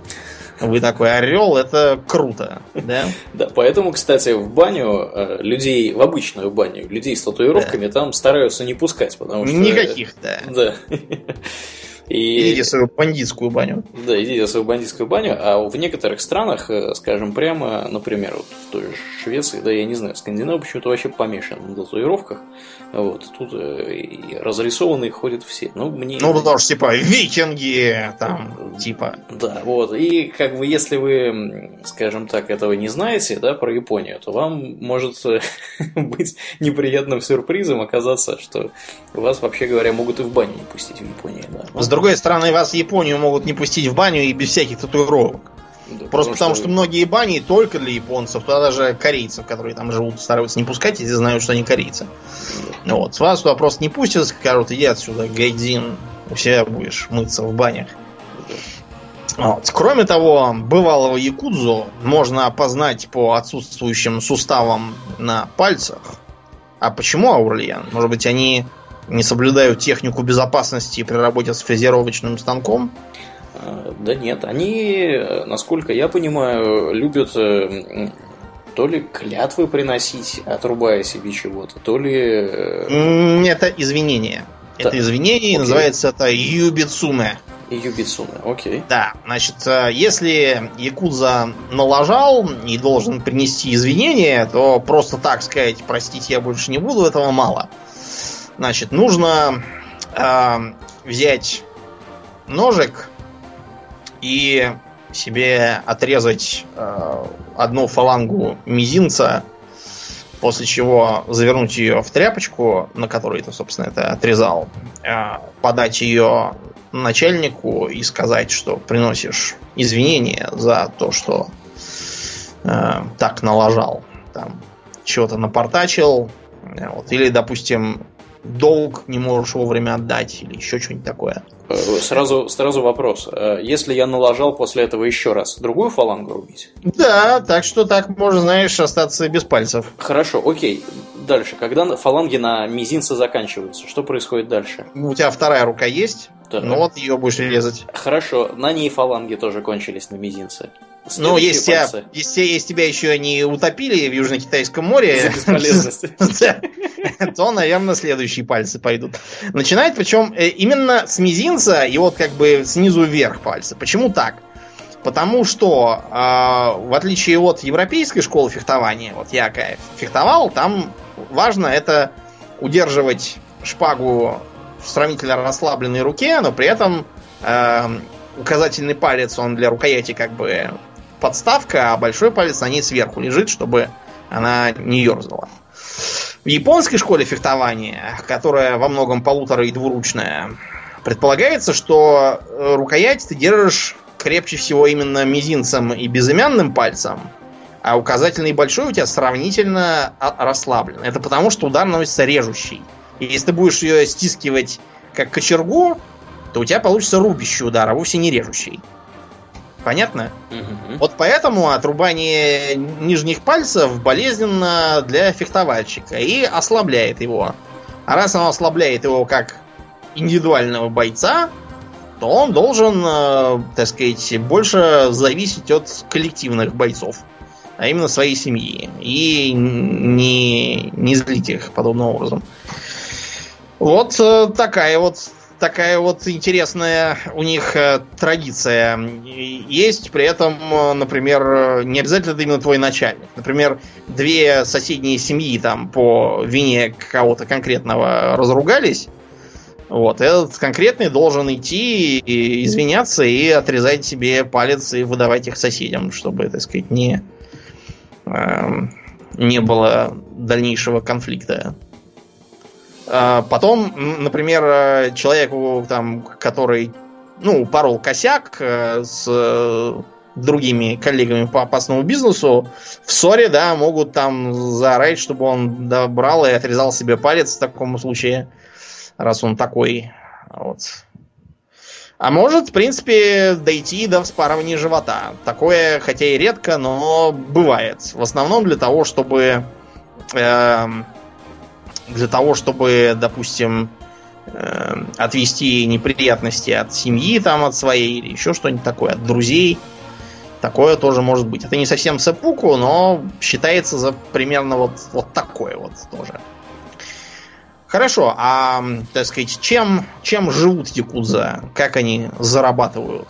вы такой орел, это круто, да? Да, поэтому, кстати, в баню э, людей, в обычную баню, людей с татуировками там стараются не пускать, потому что... Никаких, да. Да. И... Идите в свою бандитскую баню. Да, идите в свою бандитскую баню. А в некоторых странах, э, скажем прямо, например, вот в той же Швеции, да, я не знаю, Скандинавы почему-то вообще помешан на татуировках. Вот, тут э, и разрисованные ходят все. Ну, мне... ну потому что, типа, викинги, там, типа. Да, вот. И, как бы, если вы, скажем так, этого не знаете, да, про Японию, то вам может быть неприятным сюрпризом оказаться, что вас, вообще говоря, могут и в баню не пустить в Японии, да. Другой стороны, вас в Японию могут не пустить в баню и без всяких татуировок. Да, Просто потому, что... что многие бани только для японцев, туда даже корейцев, которые там живут, стараются не пускать, если знают, что они корейцы. Да. Вот. С вас туда просто не пустят, скажут, иди отсюда, гайдин, у себя будешь мыться в банях. Вот. Кроме того, бывалого якудзу можно опознать по отсутствующим суставам на пальцах. А почему Аурлиен? Может быть, они не соблюдают технику безопасности при работе с фрезеровочным станком? Да нет, они, насколько я понимаю, любят э, то ли клятвы приносить, отрубая себе чего-то, то ли... Это извинение. Да. Это извинение, Окей. называется это юбицуме. Юбицуме, окей. Да, значит, если Якудза налажал и должен принести извинения, то просто так сказать, простите, я больше не буду, этого мало. Значит, нужно э, взять ножик и себе отрезать э, одну фалангу мизинца, после чего завернуть ее в тряпочку, на которой ты, собственно, это отрезал, э, подать ее начальнику и сказать, что приносишь извинения за то, что э, так налажал, там чего-то напортачил, вот, или, допустим, долг не можешь вовремя отдать или еще что-нибудь такое. Э, сразу, сразу вопрос. Э, если я налажал после этого еще раз, другую фалангу рубить? Да, так что так можно, знаешь, остаться без пальцев. Хорошо, окей. Дальше. Когда фаланги на мизинце заканчиваются, что происходит дальше? У тебя вторая рука есть? Да. Ну вот ее будешь резать. Хорошо, на ней фаланги тоже кончились на мизинце. Ну, если тебя, если, если тебя еще не утопили в Южно-Китайском море, то, наверное, следующие пальцы пойдут. Начинает причем э, именно с мизинца и вот как бы снизу вверх пальцы. Почему так? Потому что, э, в отличие от европейской школы фехтования, вот я фехтовал, там важно это удерживать шпагу в сравнительно расслабленной руке, но при этом э, указательный палец, он для рукояти как бы подставка, а большой палец на ней сверху лежит, чтобы она не ерзала. В японской школе фехтования, которая во многом полутора и двуручная, предполагается, что э, рукоять ты держишь крепче всего именно мизинцем и безымянным пальцем, а указательный и большой у тебя сравнительно расслаблен. Это потому, что удар наносится режущий. И если ты будешь ее стискивать как кочергу, то у тебя получится рубящий удар, а вовсе не режущий. Понятно? Угу. Вот поэтому отрубание нижних пальцев болезненно для фехтовальщика и ослабляет его. А раз оно ослабляет его как индивидуального бойца, то он должен, э, так сказать, больше зависеть от коллективных бойцов, а именно своей семьи. И не, не злить их подобным образом. Вот э, такая вот такая вот интересная у них э, традиция есть. При этом, э, например, не обязательно это именно твой начальник. Например, две соседние семьи там по вине кого-то конкретного разругались. Вот, этот конкретный должен идти и извиняться и отрезать себе палец и выдавать их соседям, чтобы, так сказать, не, э, не было дальнейшего конфликта. А, потом, например, человеку, там, который ну, порол косяк э, с э, другими коллегами по опасному бизнесу, в ссоре, да, могут там заорать, чтобы он добрал и отрезал себе палец в таком случае, раз он такой. Вот. А может, в принципе, дойти до вспарывания живота. Такое, хотя и редко, но бывает. В основном для того, чтобы э, для того, чтобы, допустим, э, отвести неприятности от семьи, там, от своей, или еще что-нибудь такое, от друзей. Такое тоже может быть. Это не совсем сепуку, но считается за примерно вот, вот такое вот тоже. Хорошо, а, так сказать, чем, чем живут якудза? Как они зарабатывают?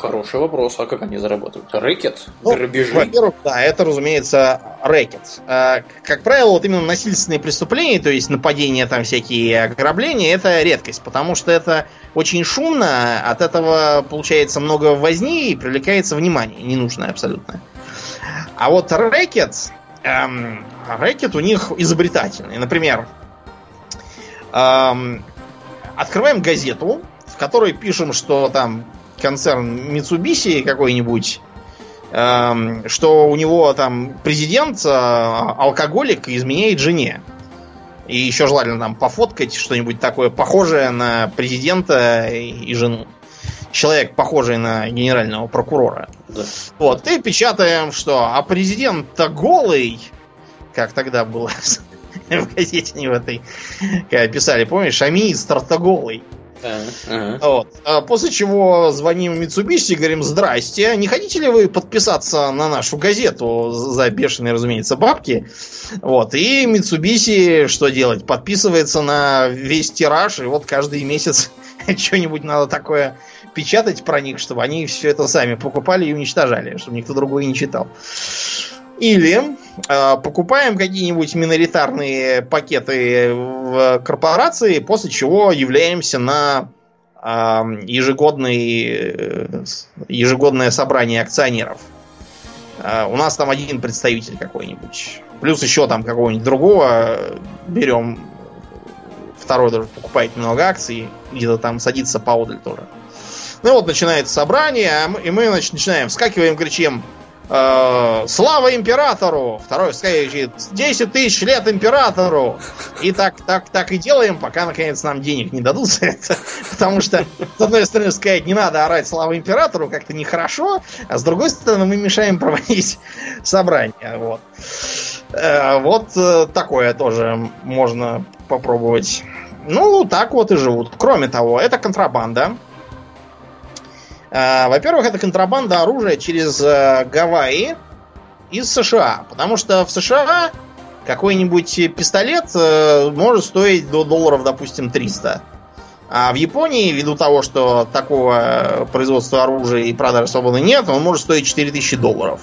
Хороший вопрос. А как они зарабатывают? Рэкет? Ну, Грабежи? Во-первых, да, это, разумеется, рэкет. А, как правило, вот именно насильственные преступления, то есть нападения, там всякие ограбления, это редкость, потому что это очень шумно, от этого получается много возни и привлекается внимание, ненужное абсолютно. А вот рэкет, эм, рэкет у них изобретательный. Например, эм, открываем газету, в которой пишем, что там концерн Mitsubishi какой-нибудь, эм, что у него там президент э, алкоголик изменяет жене. И еще желательно там пофоткать что-нибудь такое похожее на президента и жену. Человек, похожий на генерального прокурора. Да. Вот, и печатаем, что а президент-то голый, как тогда было в газете не в этой, когда писали, помнишь, а министр-то голый. Uh-huh. Вот. А после чего звоним Mitsubishi и говорим, здрасте, не хотите ли вы под подписаться на нашу газету за бешеные, разумеется, бабки. Вот. И Mitsubishi что делать? Подписывается на весь тираж, и вот каждый месяц что-нибудь надо такое печатать про них, чтобы они все это сами покупали и уничтожали, чтобы никто другой не читал. Или э, покупаем какие-нибудь миноритарные пакеты в корпорации, после чего являемся на э, ежегодный, ежегодное собрание акционеров. Э, у нас там один представитель какой-нибудь. Плюс еще там какого-нибудь другого берем. Второй даже покупает много акций, где-то там садится поодаль тоже. Ну вот начинается собрание, и мы значит, начинаем, вскакиваем, кричим, слава императору! Второй кричит, 10 тысяч лет императору! И так, так, так и делаем, пока наконец нам денег не дадут за это. Потому что, с одной стороны, сказать, не надо орать слава императору, как-то нехорошо, а с другой стороны, мы мешаем проводить собрание. Вот. Э, вот э, такое тоже можно попробовать. Ну, так вот и живут. Кроме того, это контрабанда. Э, во-первых, это контрабанда оружия через э, Гавайи из США. Потому что в США какой-нибудь пистолет э, может стоить до долларов, допустим, 300. А в Японии, ввиду того, что такого производства оружия и продажи свободы нет, он может стоить 4000 долларов.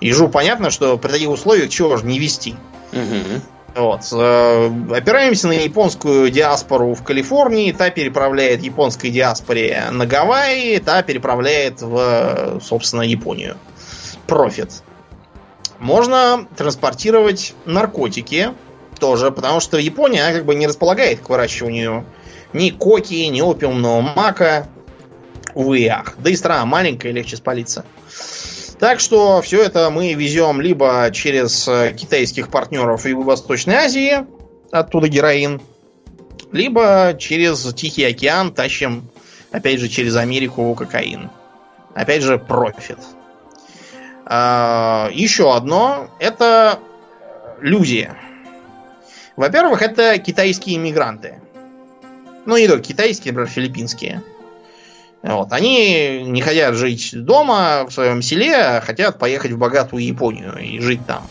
Ежу понятно, что при таких условиях чего же не вести. Угу. Вот. Э, опираемся на японскую диаспору в Калифорнии, та переправляет японской диаспоре на Гавайи, та переправляет в, собственно, Японию. Профит. Можно транспортировать наркотики тоже, потому что Япония как бы не располагает к выращиванию ни коки, ни опиумного мака. Увы ах. Да и страна маленькая, легче спалиться. Так что все это мы везем либо через э, китайских партнеров в восточной Азии, оттуда героин, либо через Тихий океан тащим, опять же, через Америку кокаин. Опять же, профит. А, еще одно это люди. Во-первых, это китайские иммигранты. Ну, не только китайские, например, филиппинские. Вот. Они не хотят жить дома в своем селе, а хотят поехать в богатую Японию и жить там.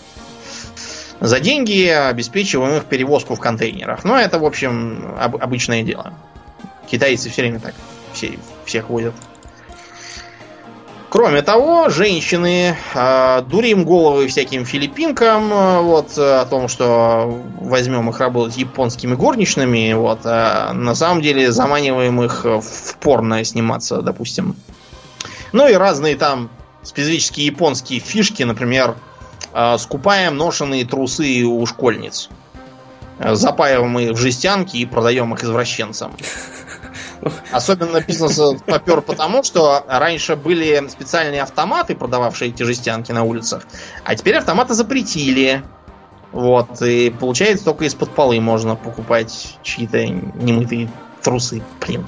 За деньги обеспечиваем их перевозку в контейнерах. Но это, в общем, об- обычное дело. Китайцы все время так все, всех водят. Кроме того, женщины э, дурим головы всяким филиппинкам э, вот, о том, что возьмем их работать японскими горничными, вот, а на самом деле заманиваем их в порно сниматься, допустим. Ну и разные там специфические японские фишки, например, э, скупаем ношенные трусы у школьниц. Запаиваем их в жестянки и продаем их извращенцам. Особенно бизнес попер потому, что раньше были специальные автоматы, продававшие эти жестянки на улицах, а теперь автоматы запретили. Вот, и получается только из-под полы можно покупать чьи-то немытые трусы. Блин.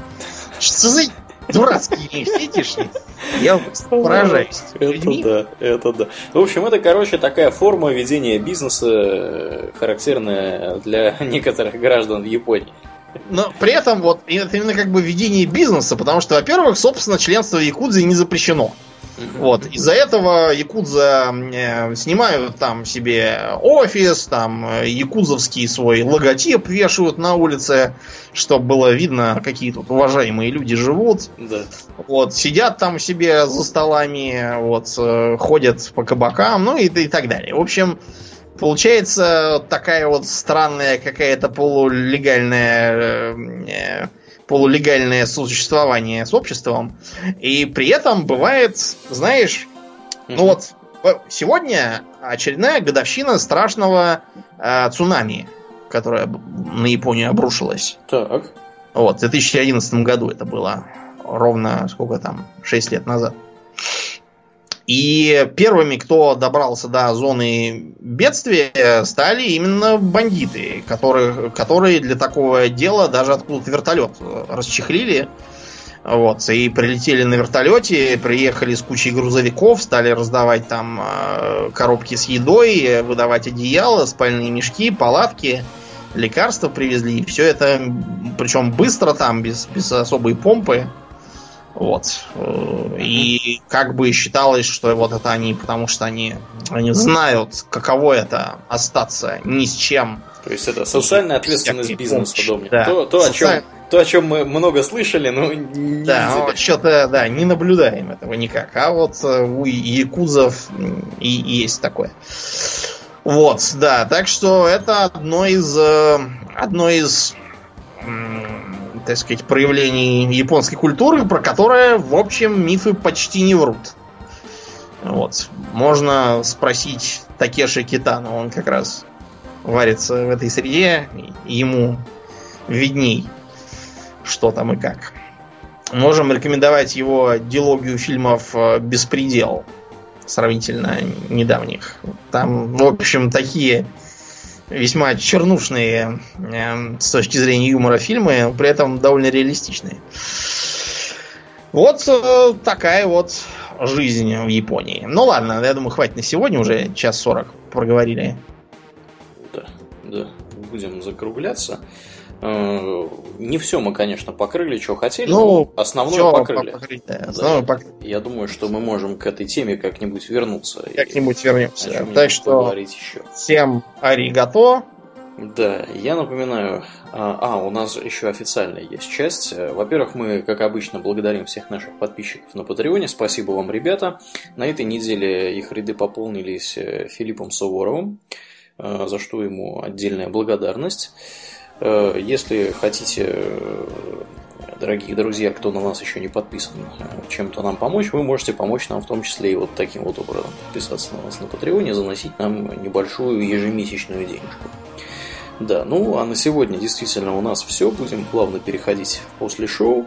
Что за дурацкие вещи Я поражаюсь. Это да, это да. В общем, это, короче, такая форма ведения бизнеса, э, характерная для некоторых граждан в Японии. Но при этом вот это именно как бы ведение бизнеса, потому что, во-первых, собственно, членство в Якудзе не запрещено. Вот. Из-за этого якудза э, снимают там себе офис, там э, якудзовский свой логотип вешают на улице, чтобы было видно, какие тут уважаемые люди живут. Да. Вот. Сидят там себе за столами, вот, э, ходят по кабакам, ну и, и так далее. В общем, Получается такая вот странная какая-то полулегальная э, полулегальное существование с обществом. И при этом бывает, знаешь, mm-hmm. ну вот сегодня очередная годовщина страшного э, цунами, которое на Японию обрушилось. Так. Вот, в 2011 году это было. Ровно сколько там? 6 лет назад. И первыми, кто добрался до зоны бедствия, стали именно бандиты, которые, которые для такого дела даже откуда-то вертолет расчехлили. Вот, и прилетели на вертолете, приехали с кучей грузовиков, стали раздавать там э, коробки с едой, выдавать одеяла, спальные мешки, палатки, лекарства привезли. Все это, причем быстро там, без, без особой помпы. Вот. И как бы считалось, что вот это они, потому что они, они знают, каково это остаться ни с чем. То есть это социальная ответственность бизнеса, подобное. Да. То, то, Социаль... о чем, то, о чем мы много слышали, но не Да, ну, что-то, да, не наблюдаем этого никак. А вот э, у якузов и есть такое. Вот, да, так что это одно из э, одно из так сказать, проявлений японской культуры, про которое, в общем, мифы почти не врут. Вот. Можно спросить Такеши Китана, он как раз варится в этой среде, ему видней, что там и как. Можем рекомендовать его диалогию фильмов э, «Беспредел», сравнительно недавних. Там, в общем, такие весьма чернушные э, с точки зрения юмора фильмы, при этом довольно реалистичные. Вот э, такая вот жизнь в Японии. Ну ладно, я думаю, хватит на сегодня, уже час сорок проговорили. Да, да, будем закругляться. Э, не все мы, конечно, покрыли, что хотели, ну, но основное покрыли. покрыть, да. Основное да. покрыть. Я думаю, что мы можем к этой теме как-нибудь вернуться. Как-нибудь вернемся. Так что еще. всем аригато. Да, я напоминаю, а, а, у нас еще официальная есть часть. Во-первых, мы, как обычно, благодарим всех наших подписчиков на Патреоне. Спасибо вам, ребята. На этой неделе их ряды пополнились э, Филиппом Суворовым, э, за что ему отдельная благодарность. Э, если хотите, э, дорогие друзья, кто на нас еще не подписан, э, чем-то нам помочь, вы можете помочь нам в том числе и вот таким вот образом. Подписаться на нас на Патреоне, заносить нам небольшую ежемесячную денежку. Да, ну а на сегодня действительно у нас все. Будем плавно переходить после шоу.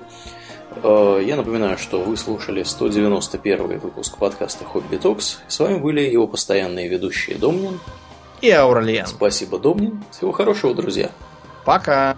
Я напоминаю, что вы слушали 191 выпуск подкаста Хобби Токс. С вами были его постоянные ведущие Домнин и Аурлиен. Спасибо, Домнин. Всего хорошего, друзья. Пока!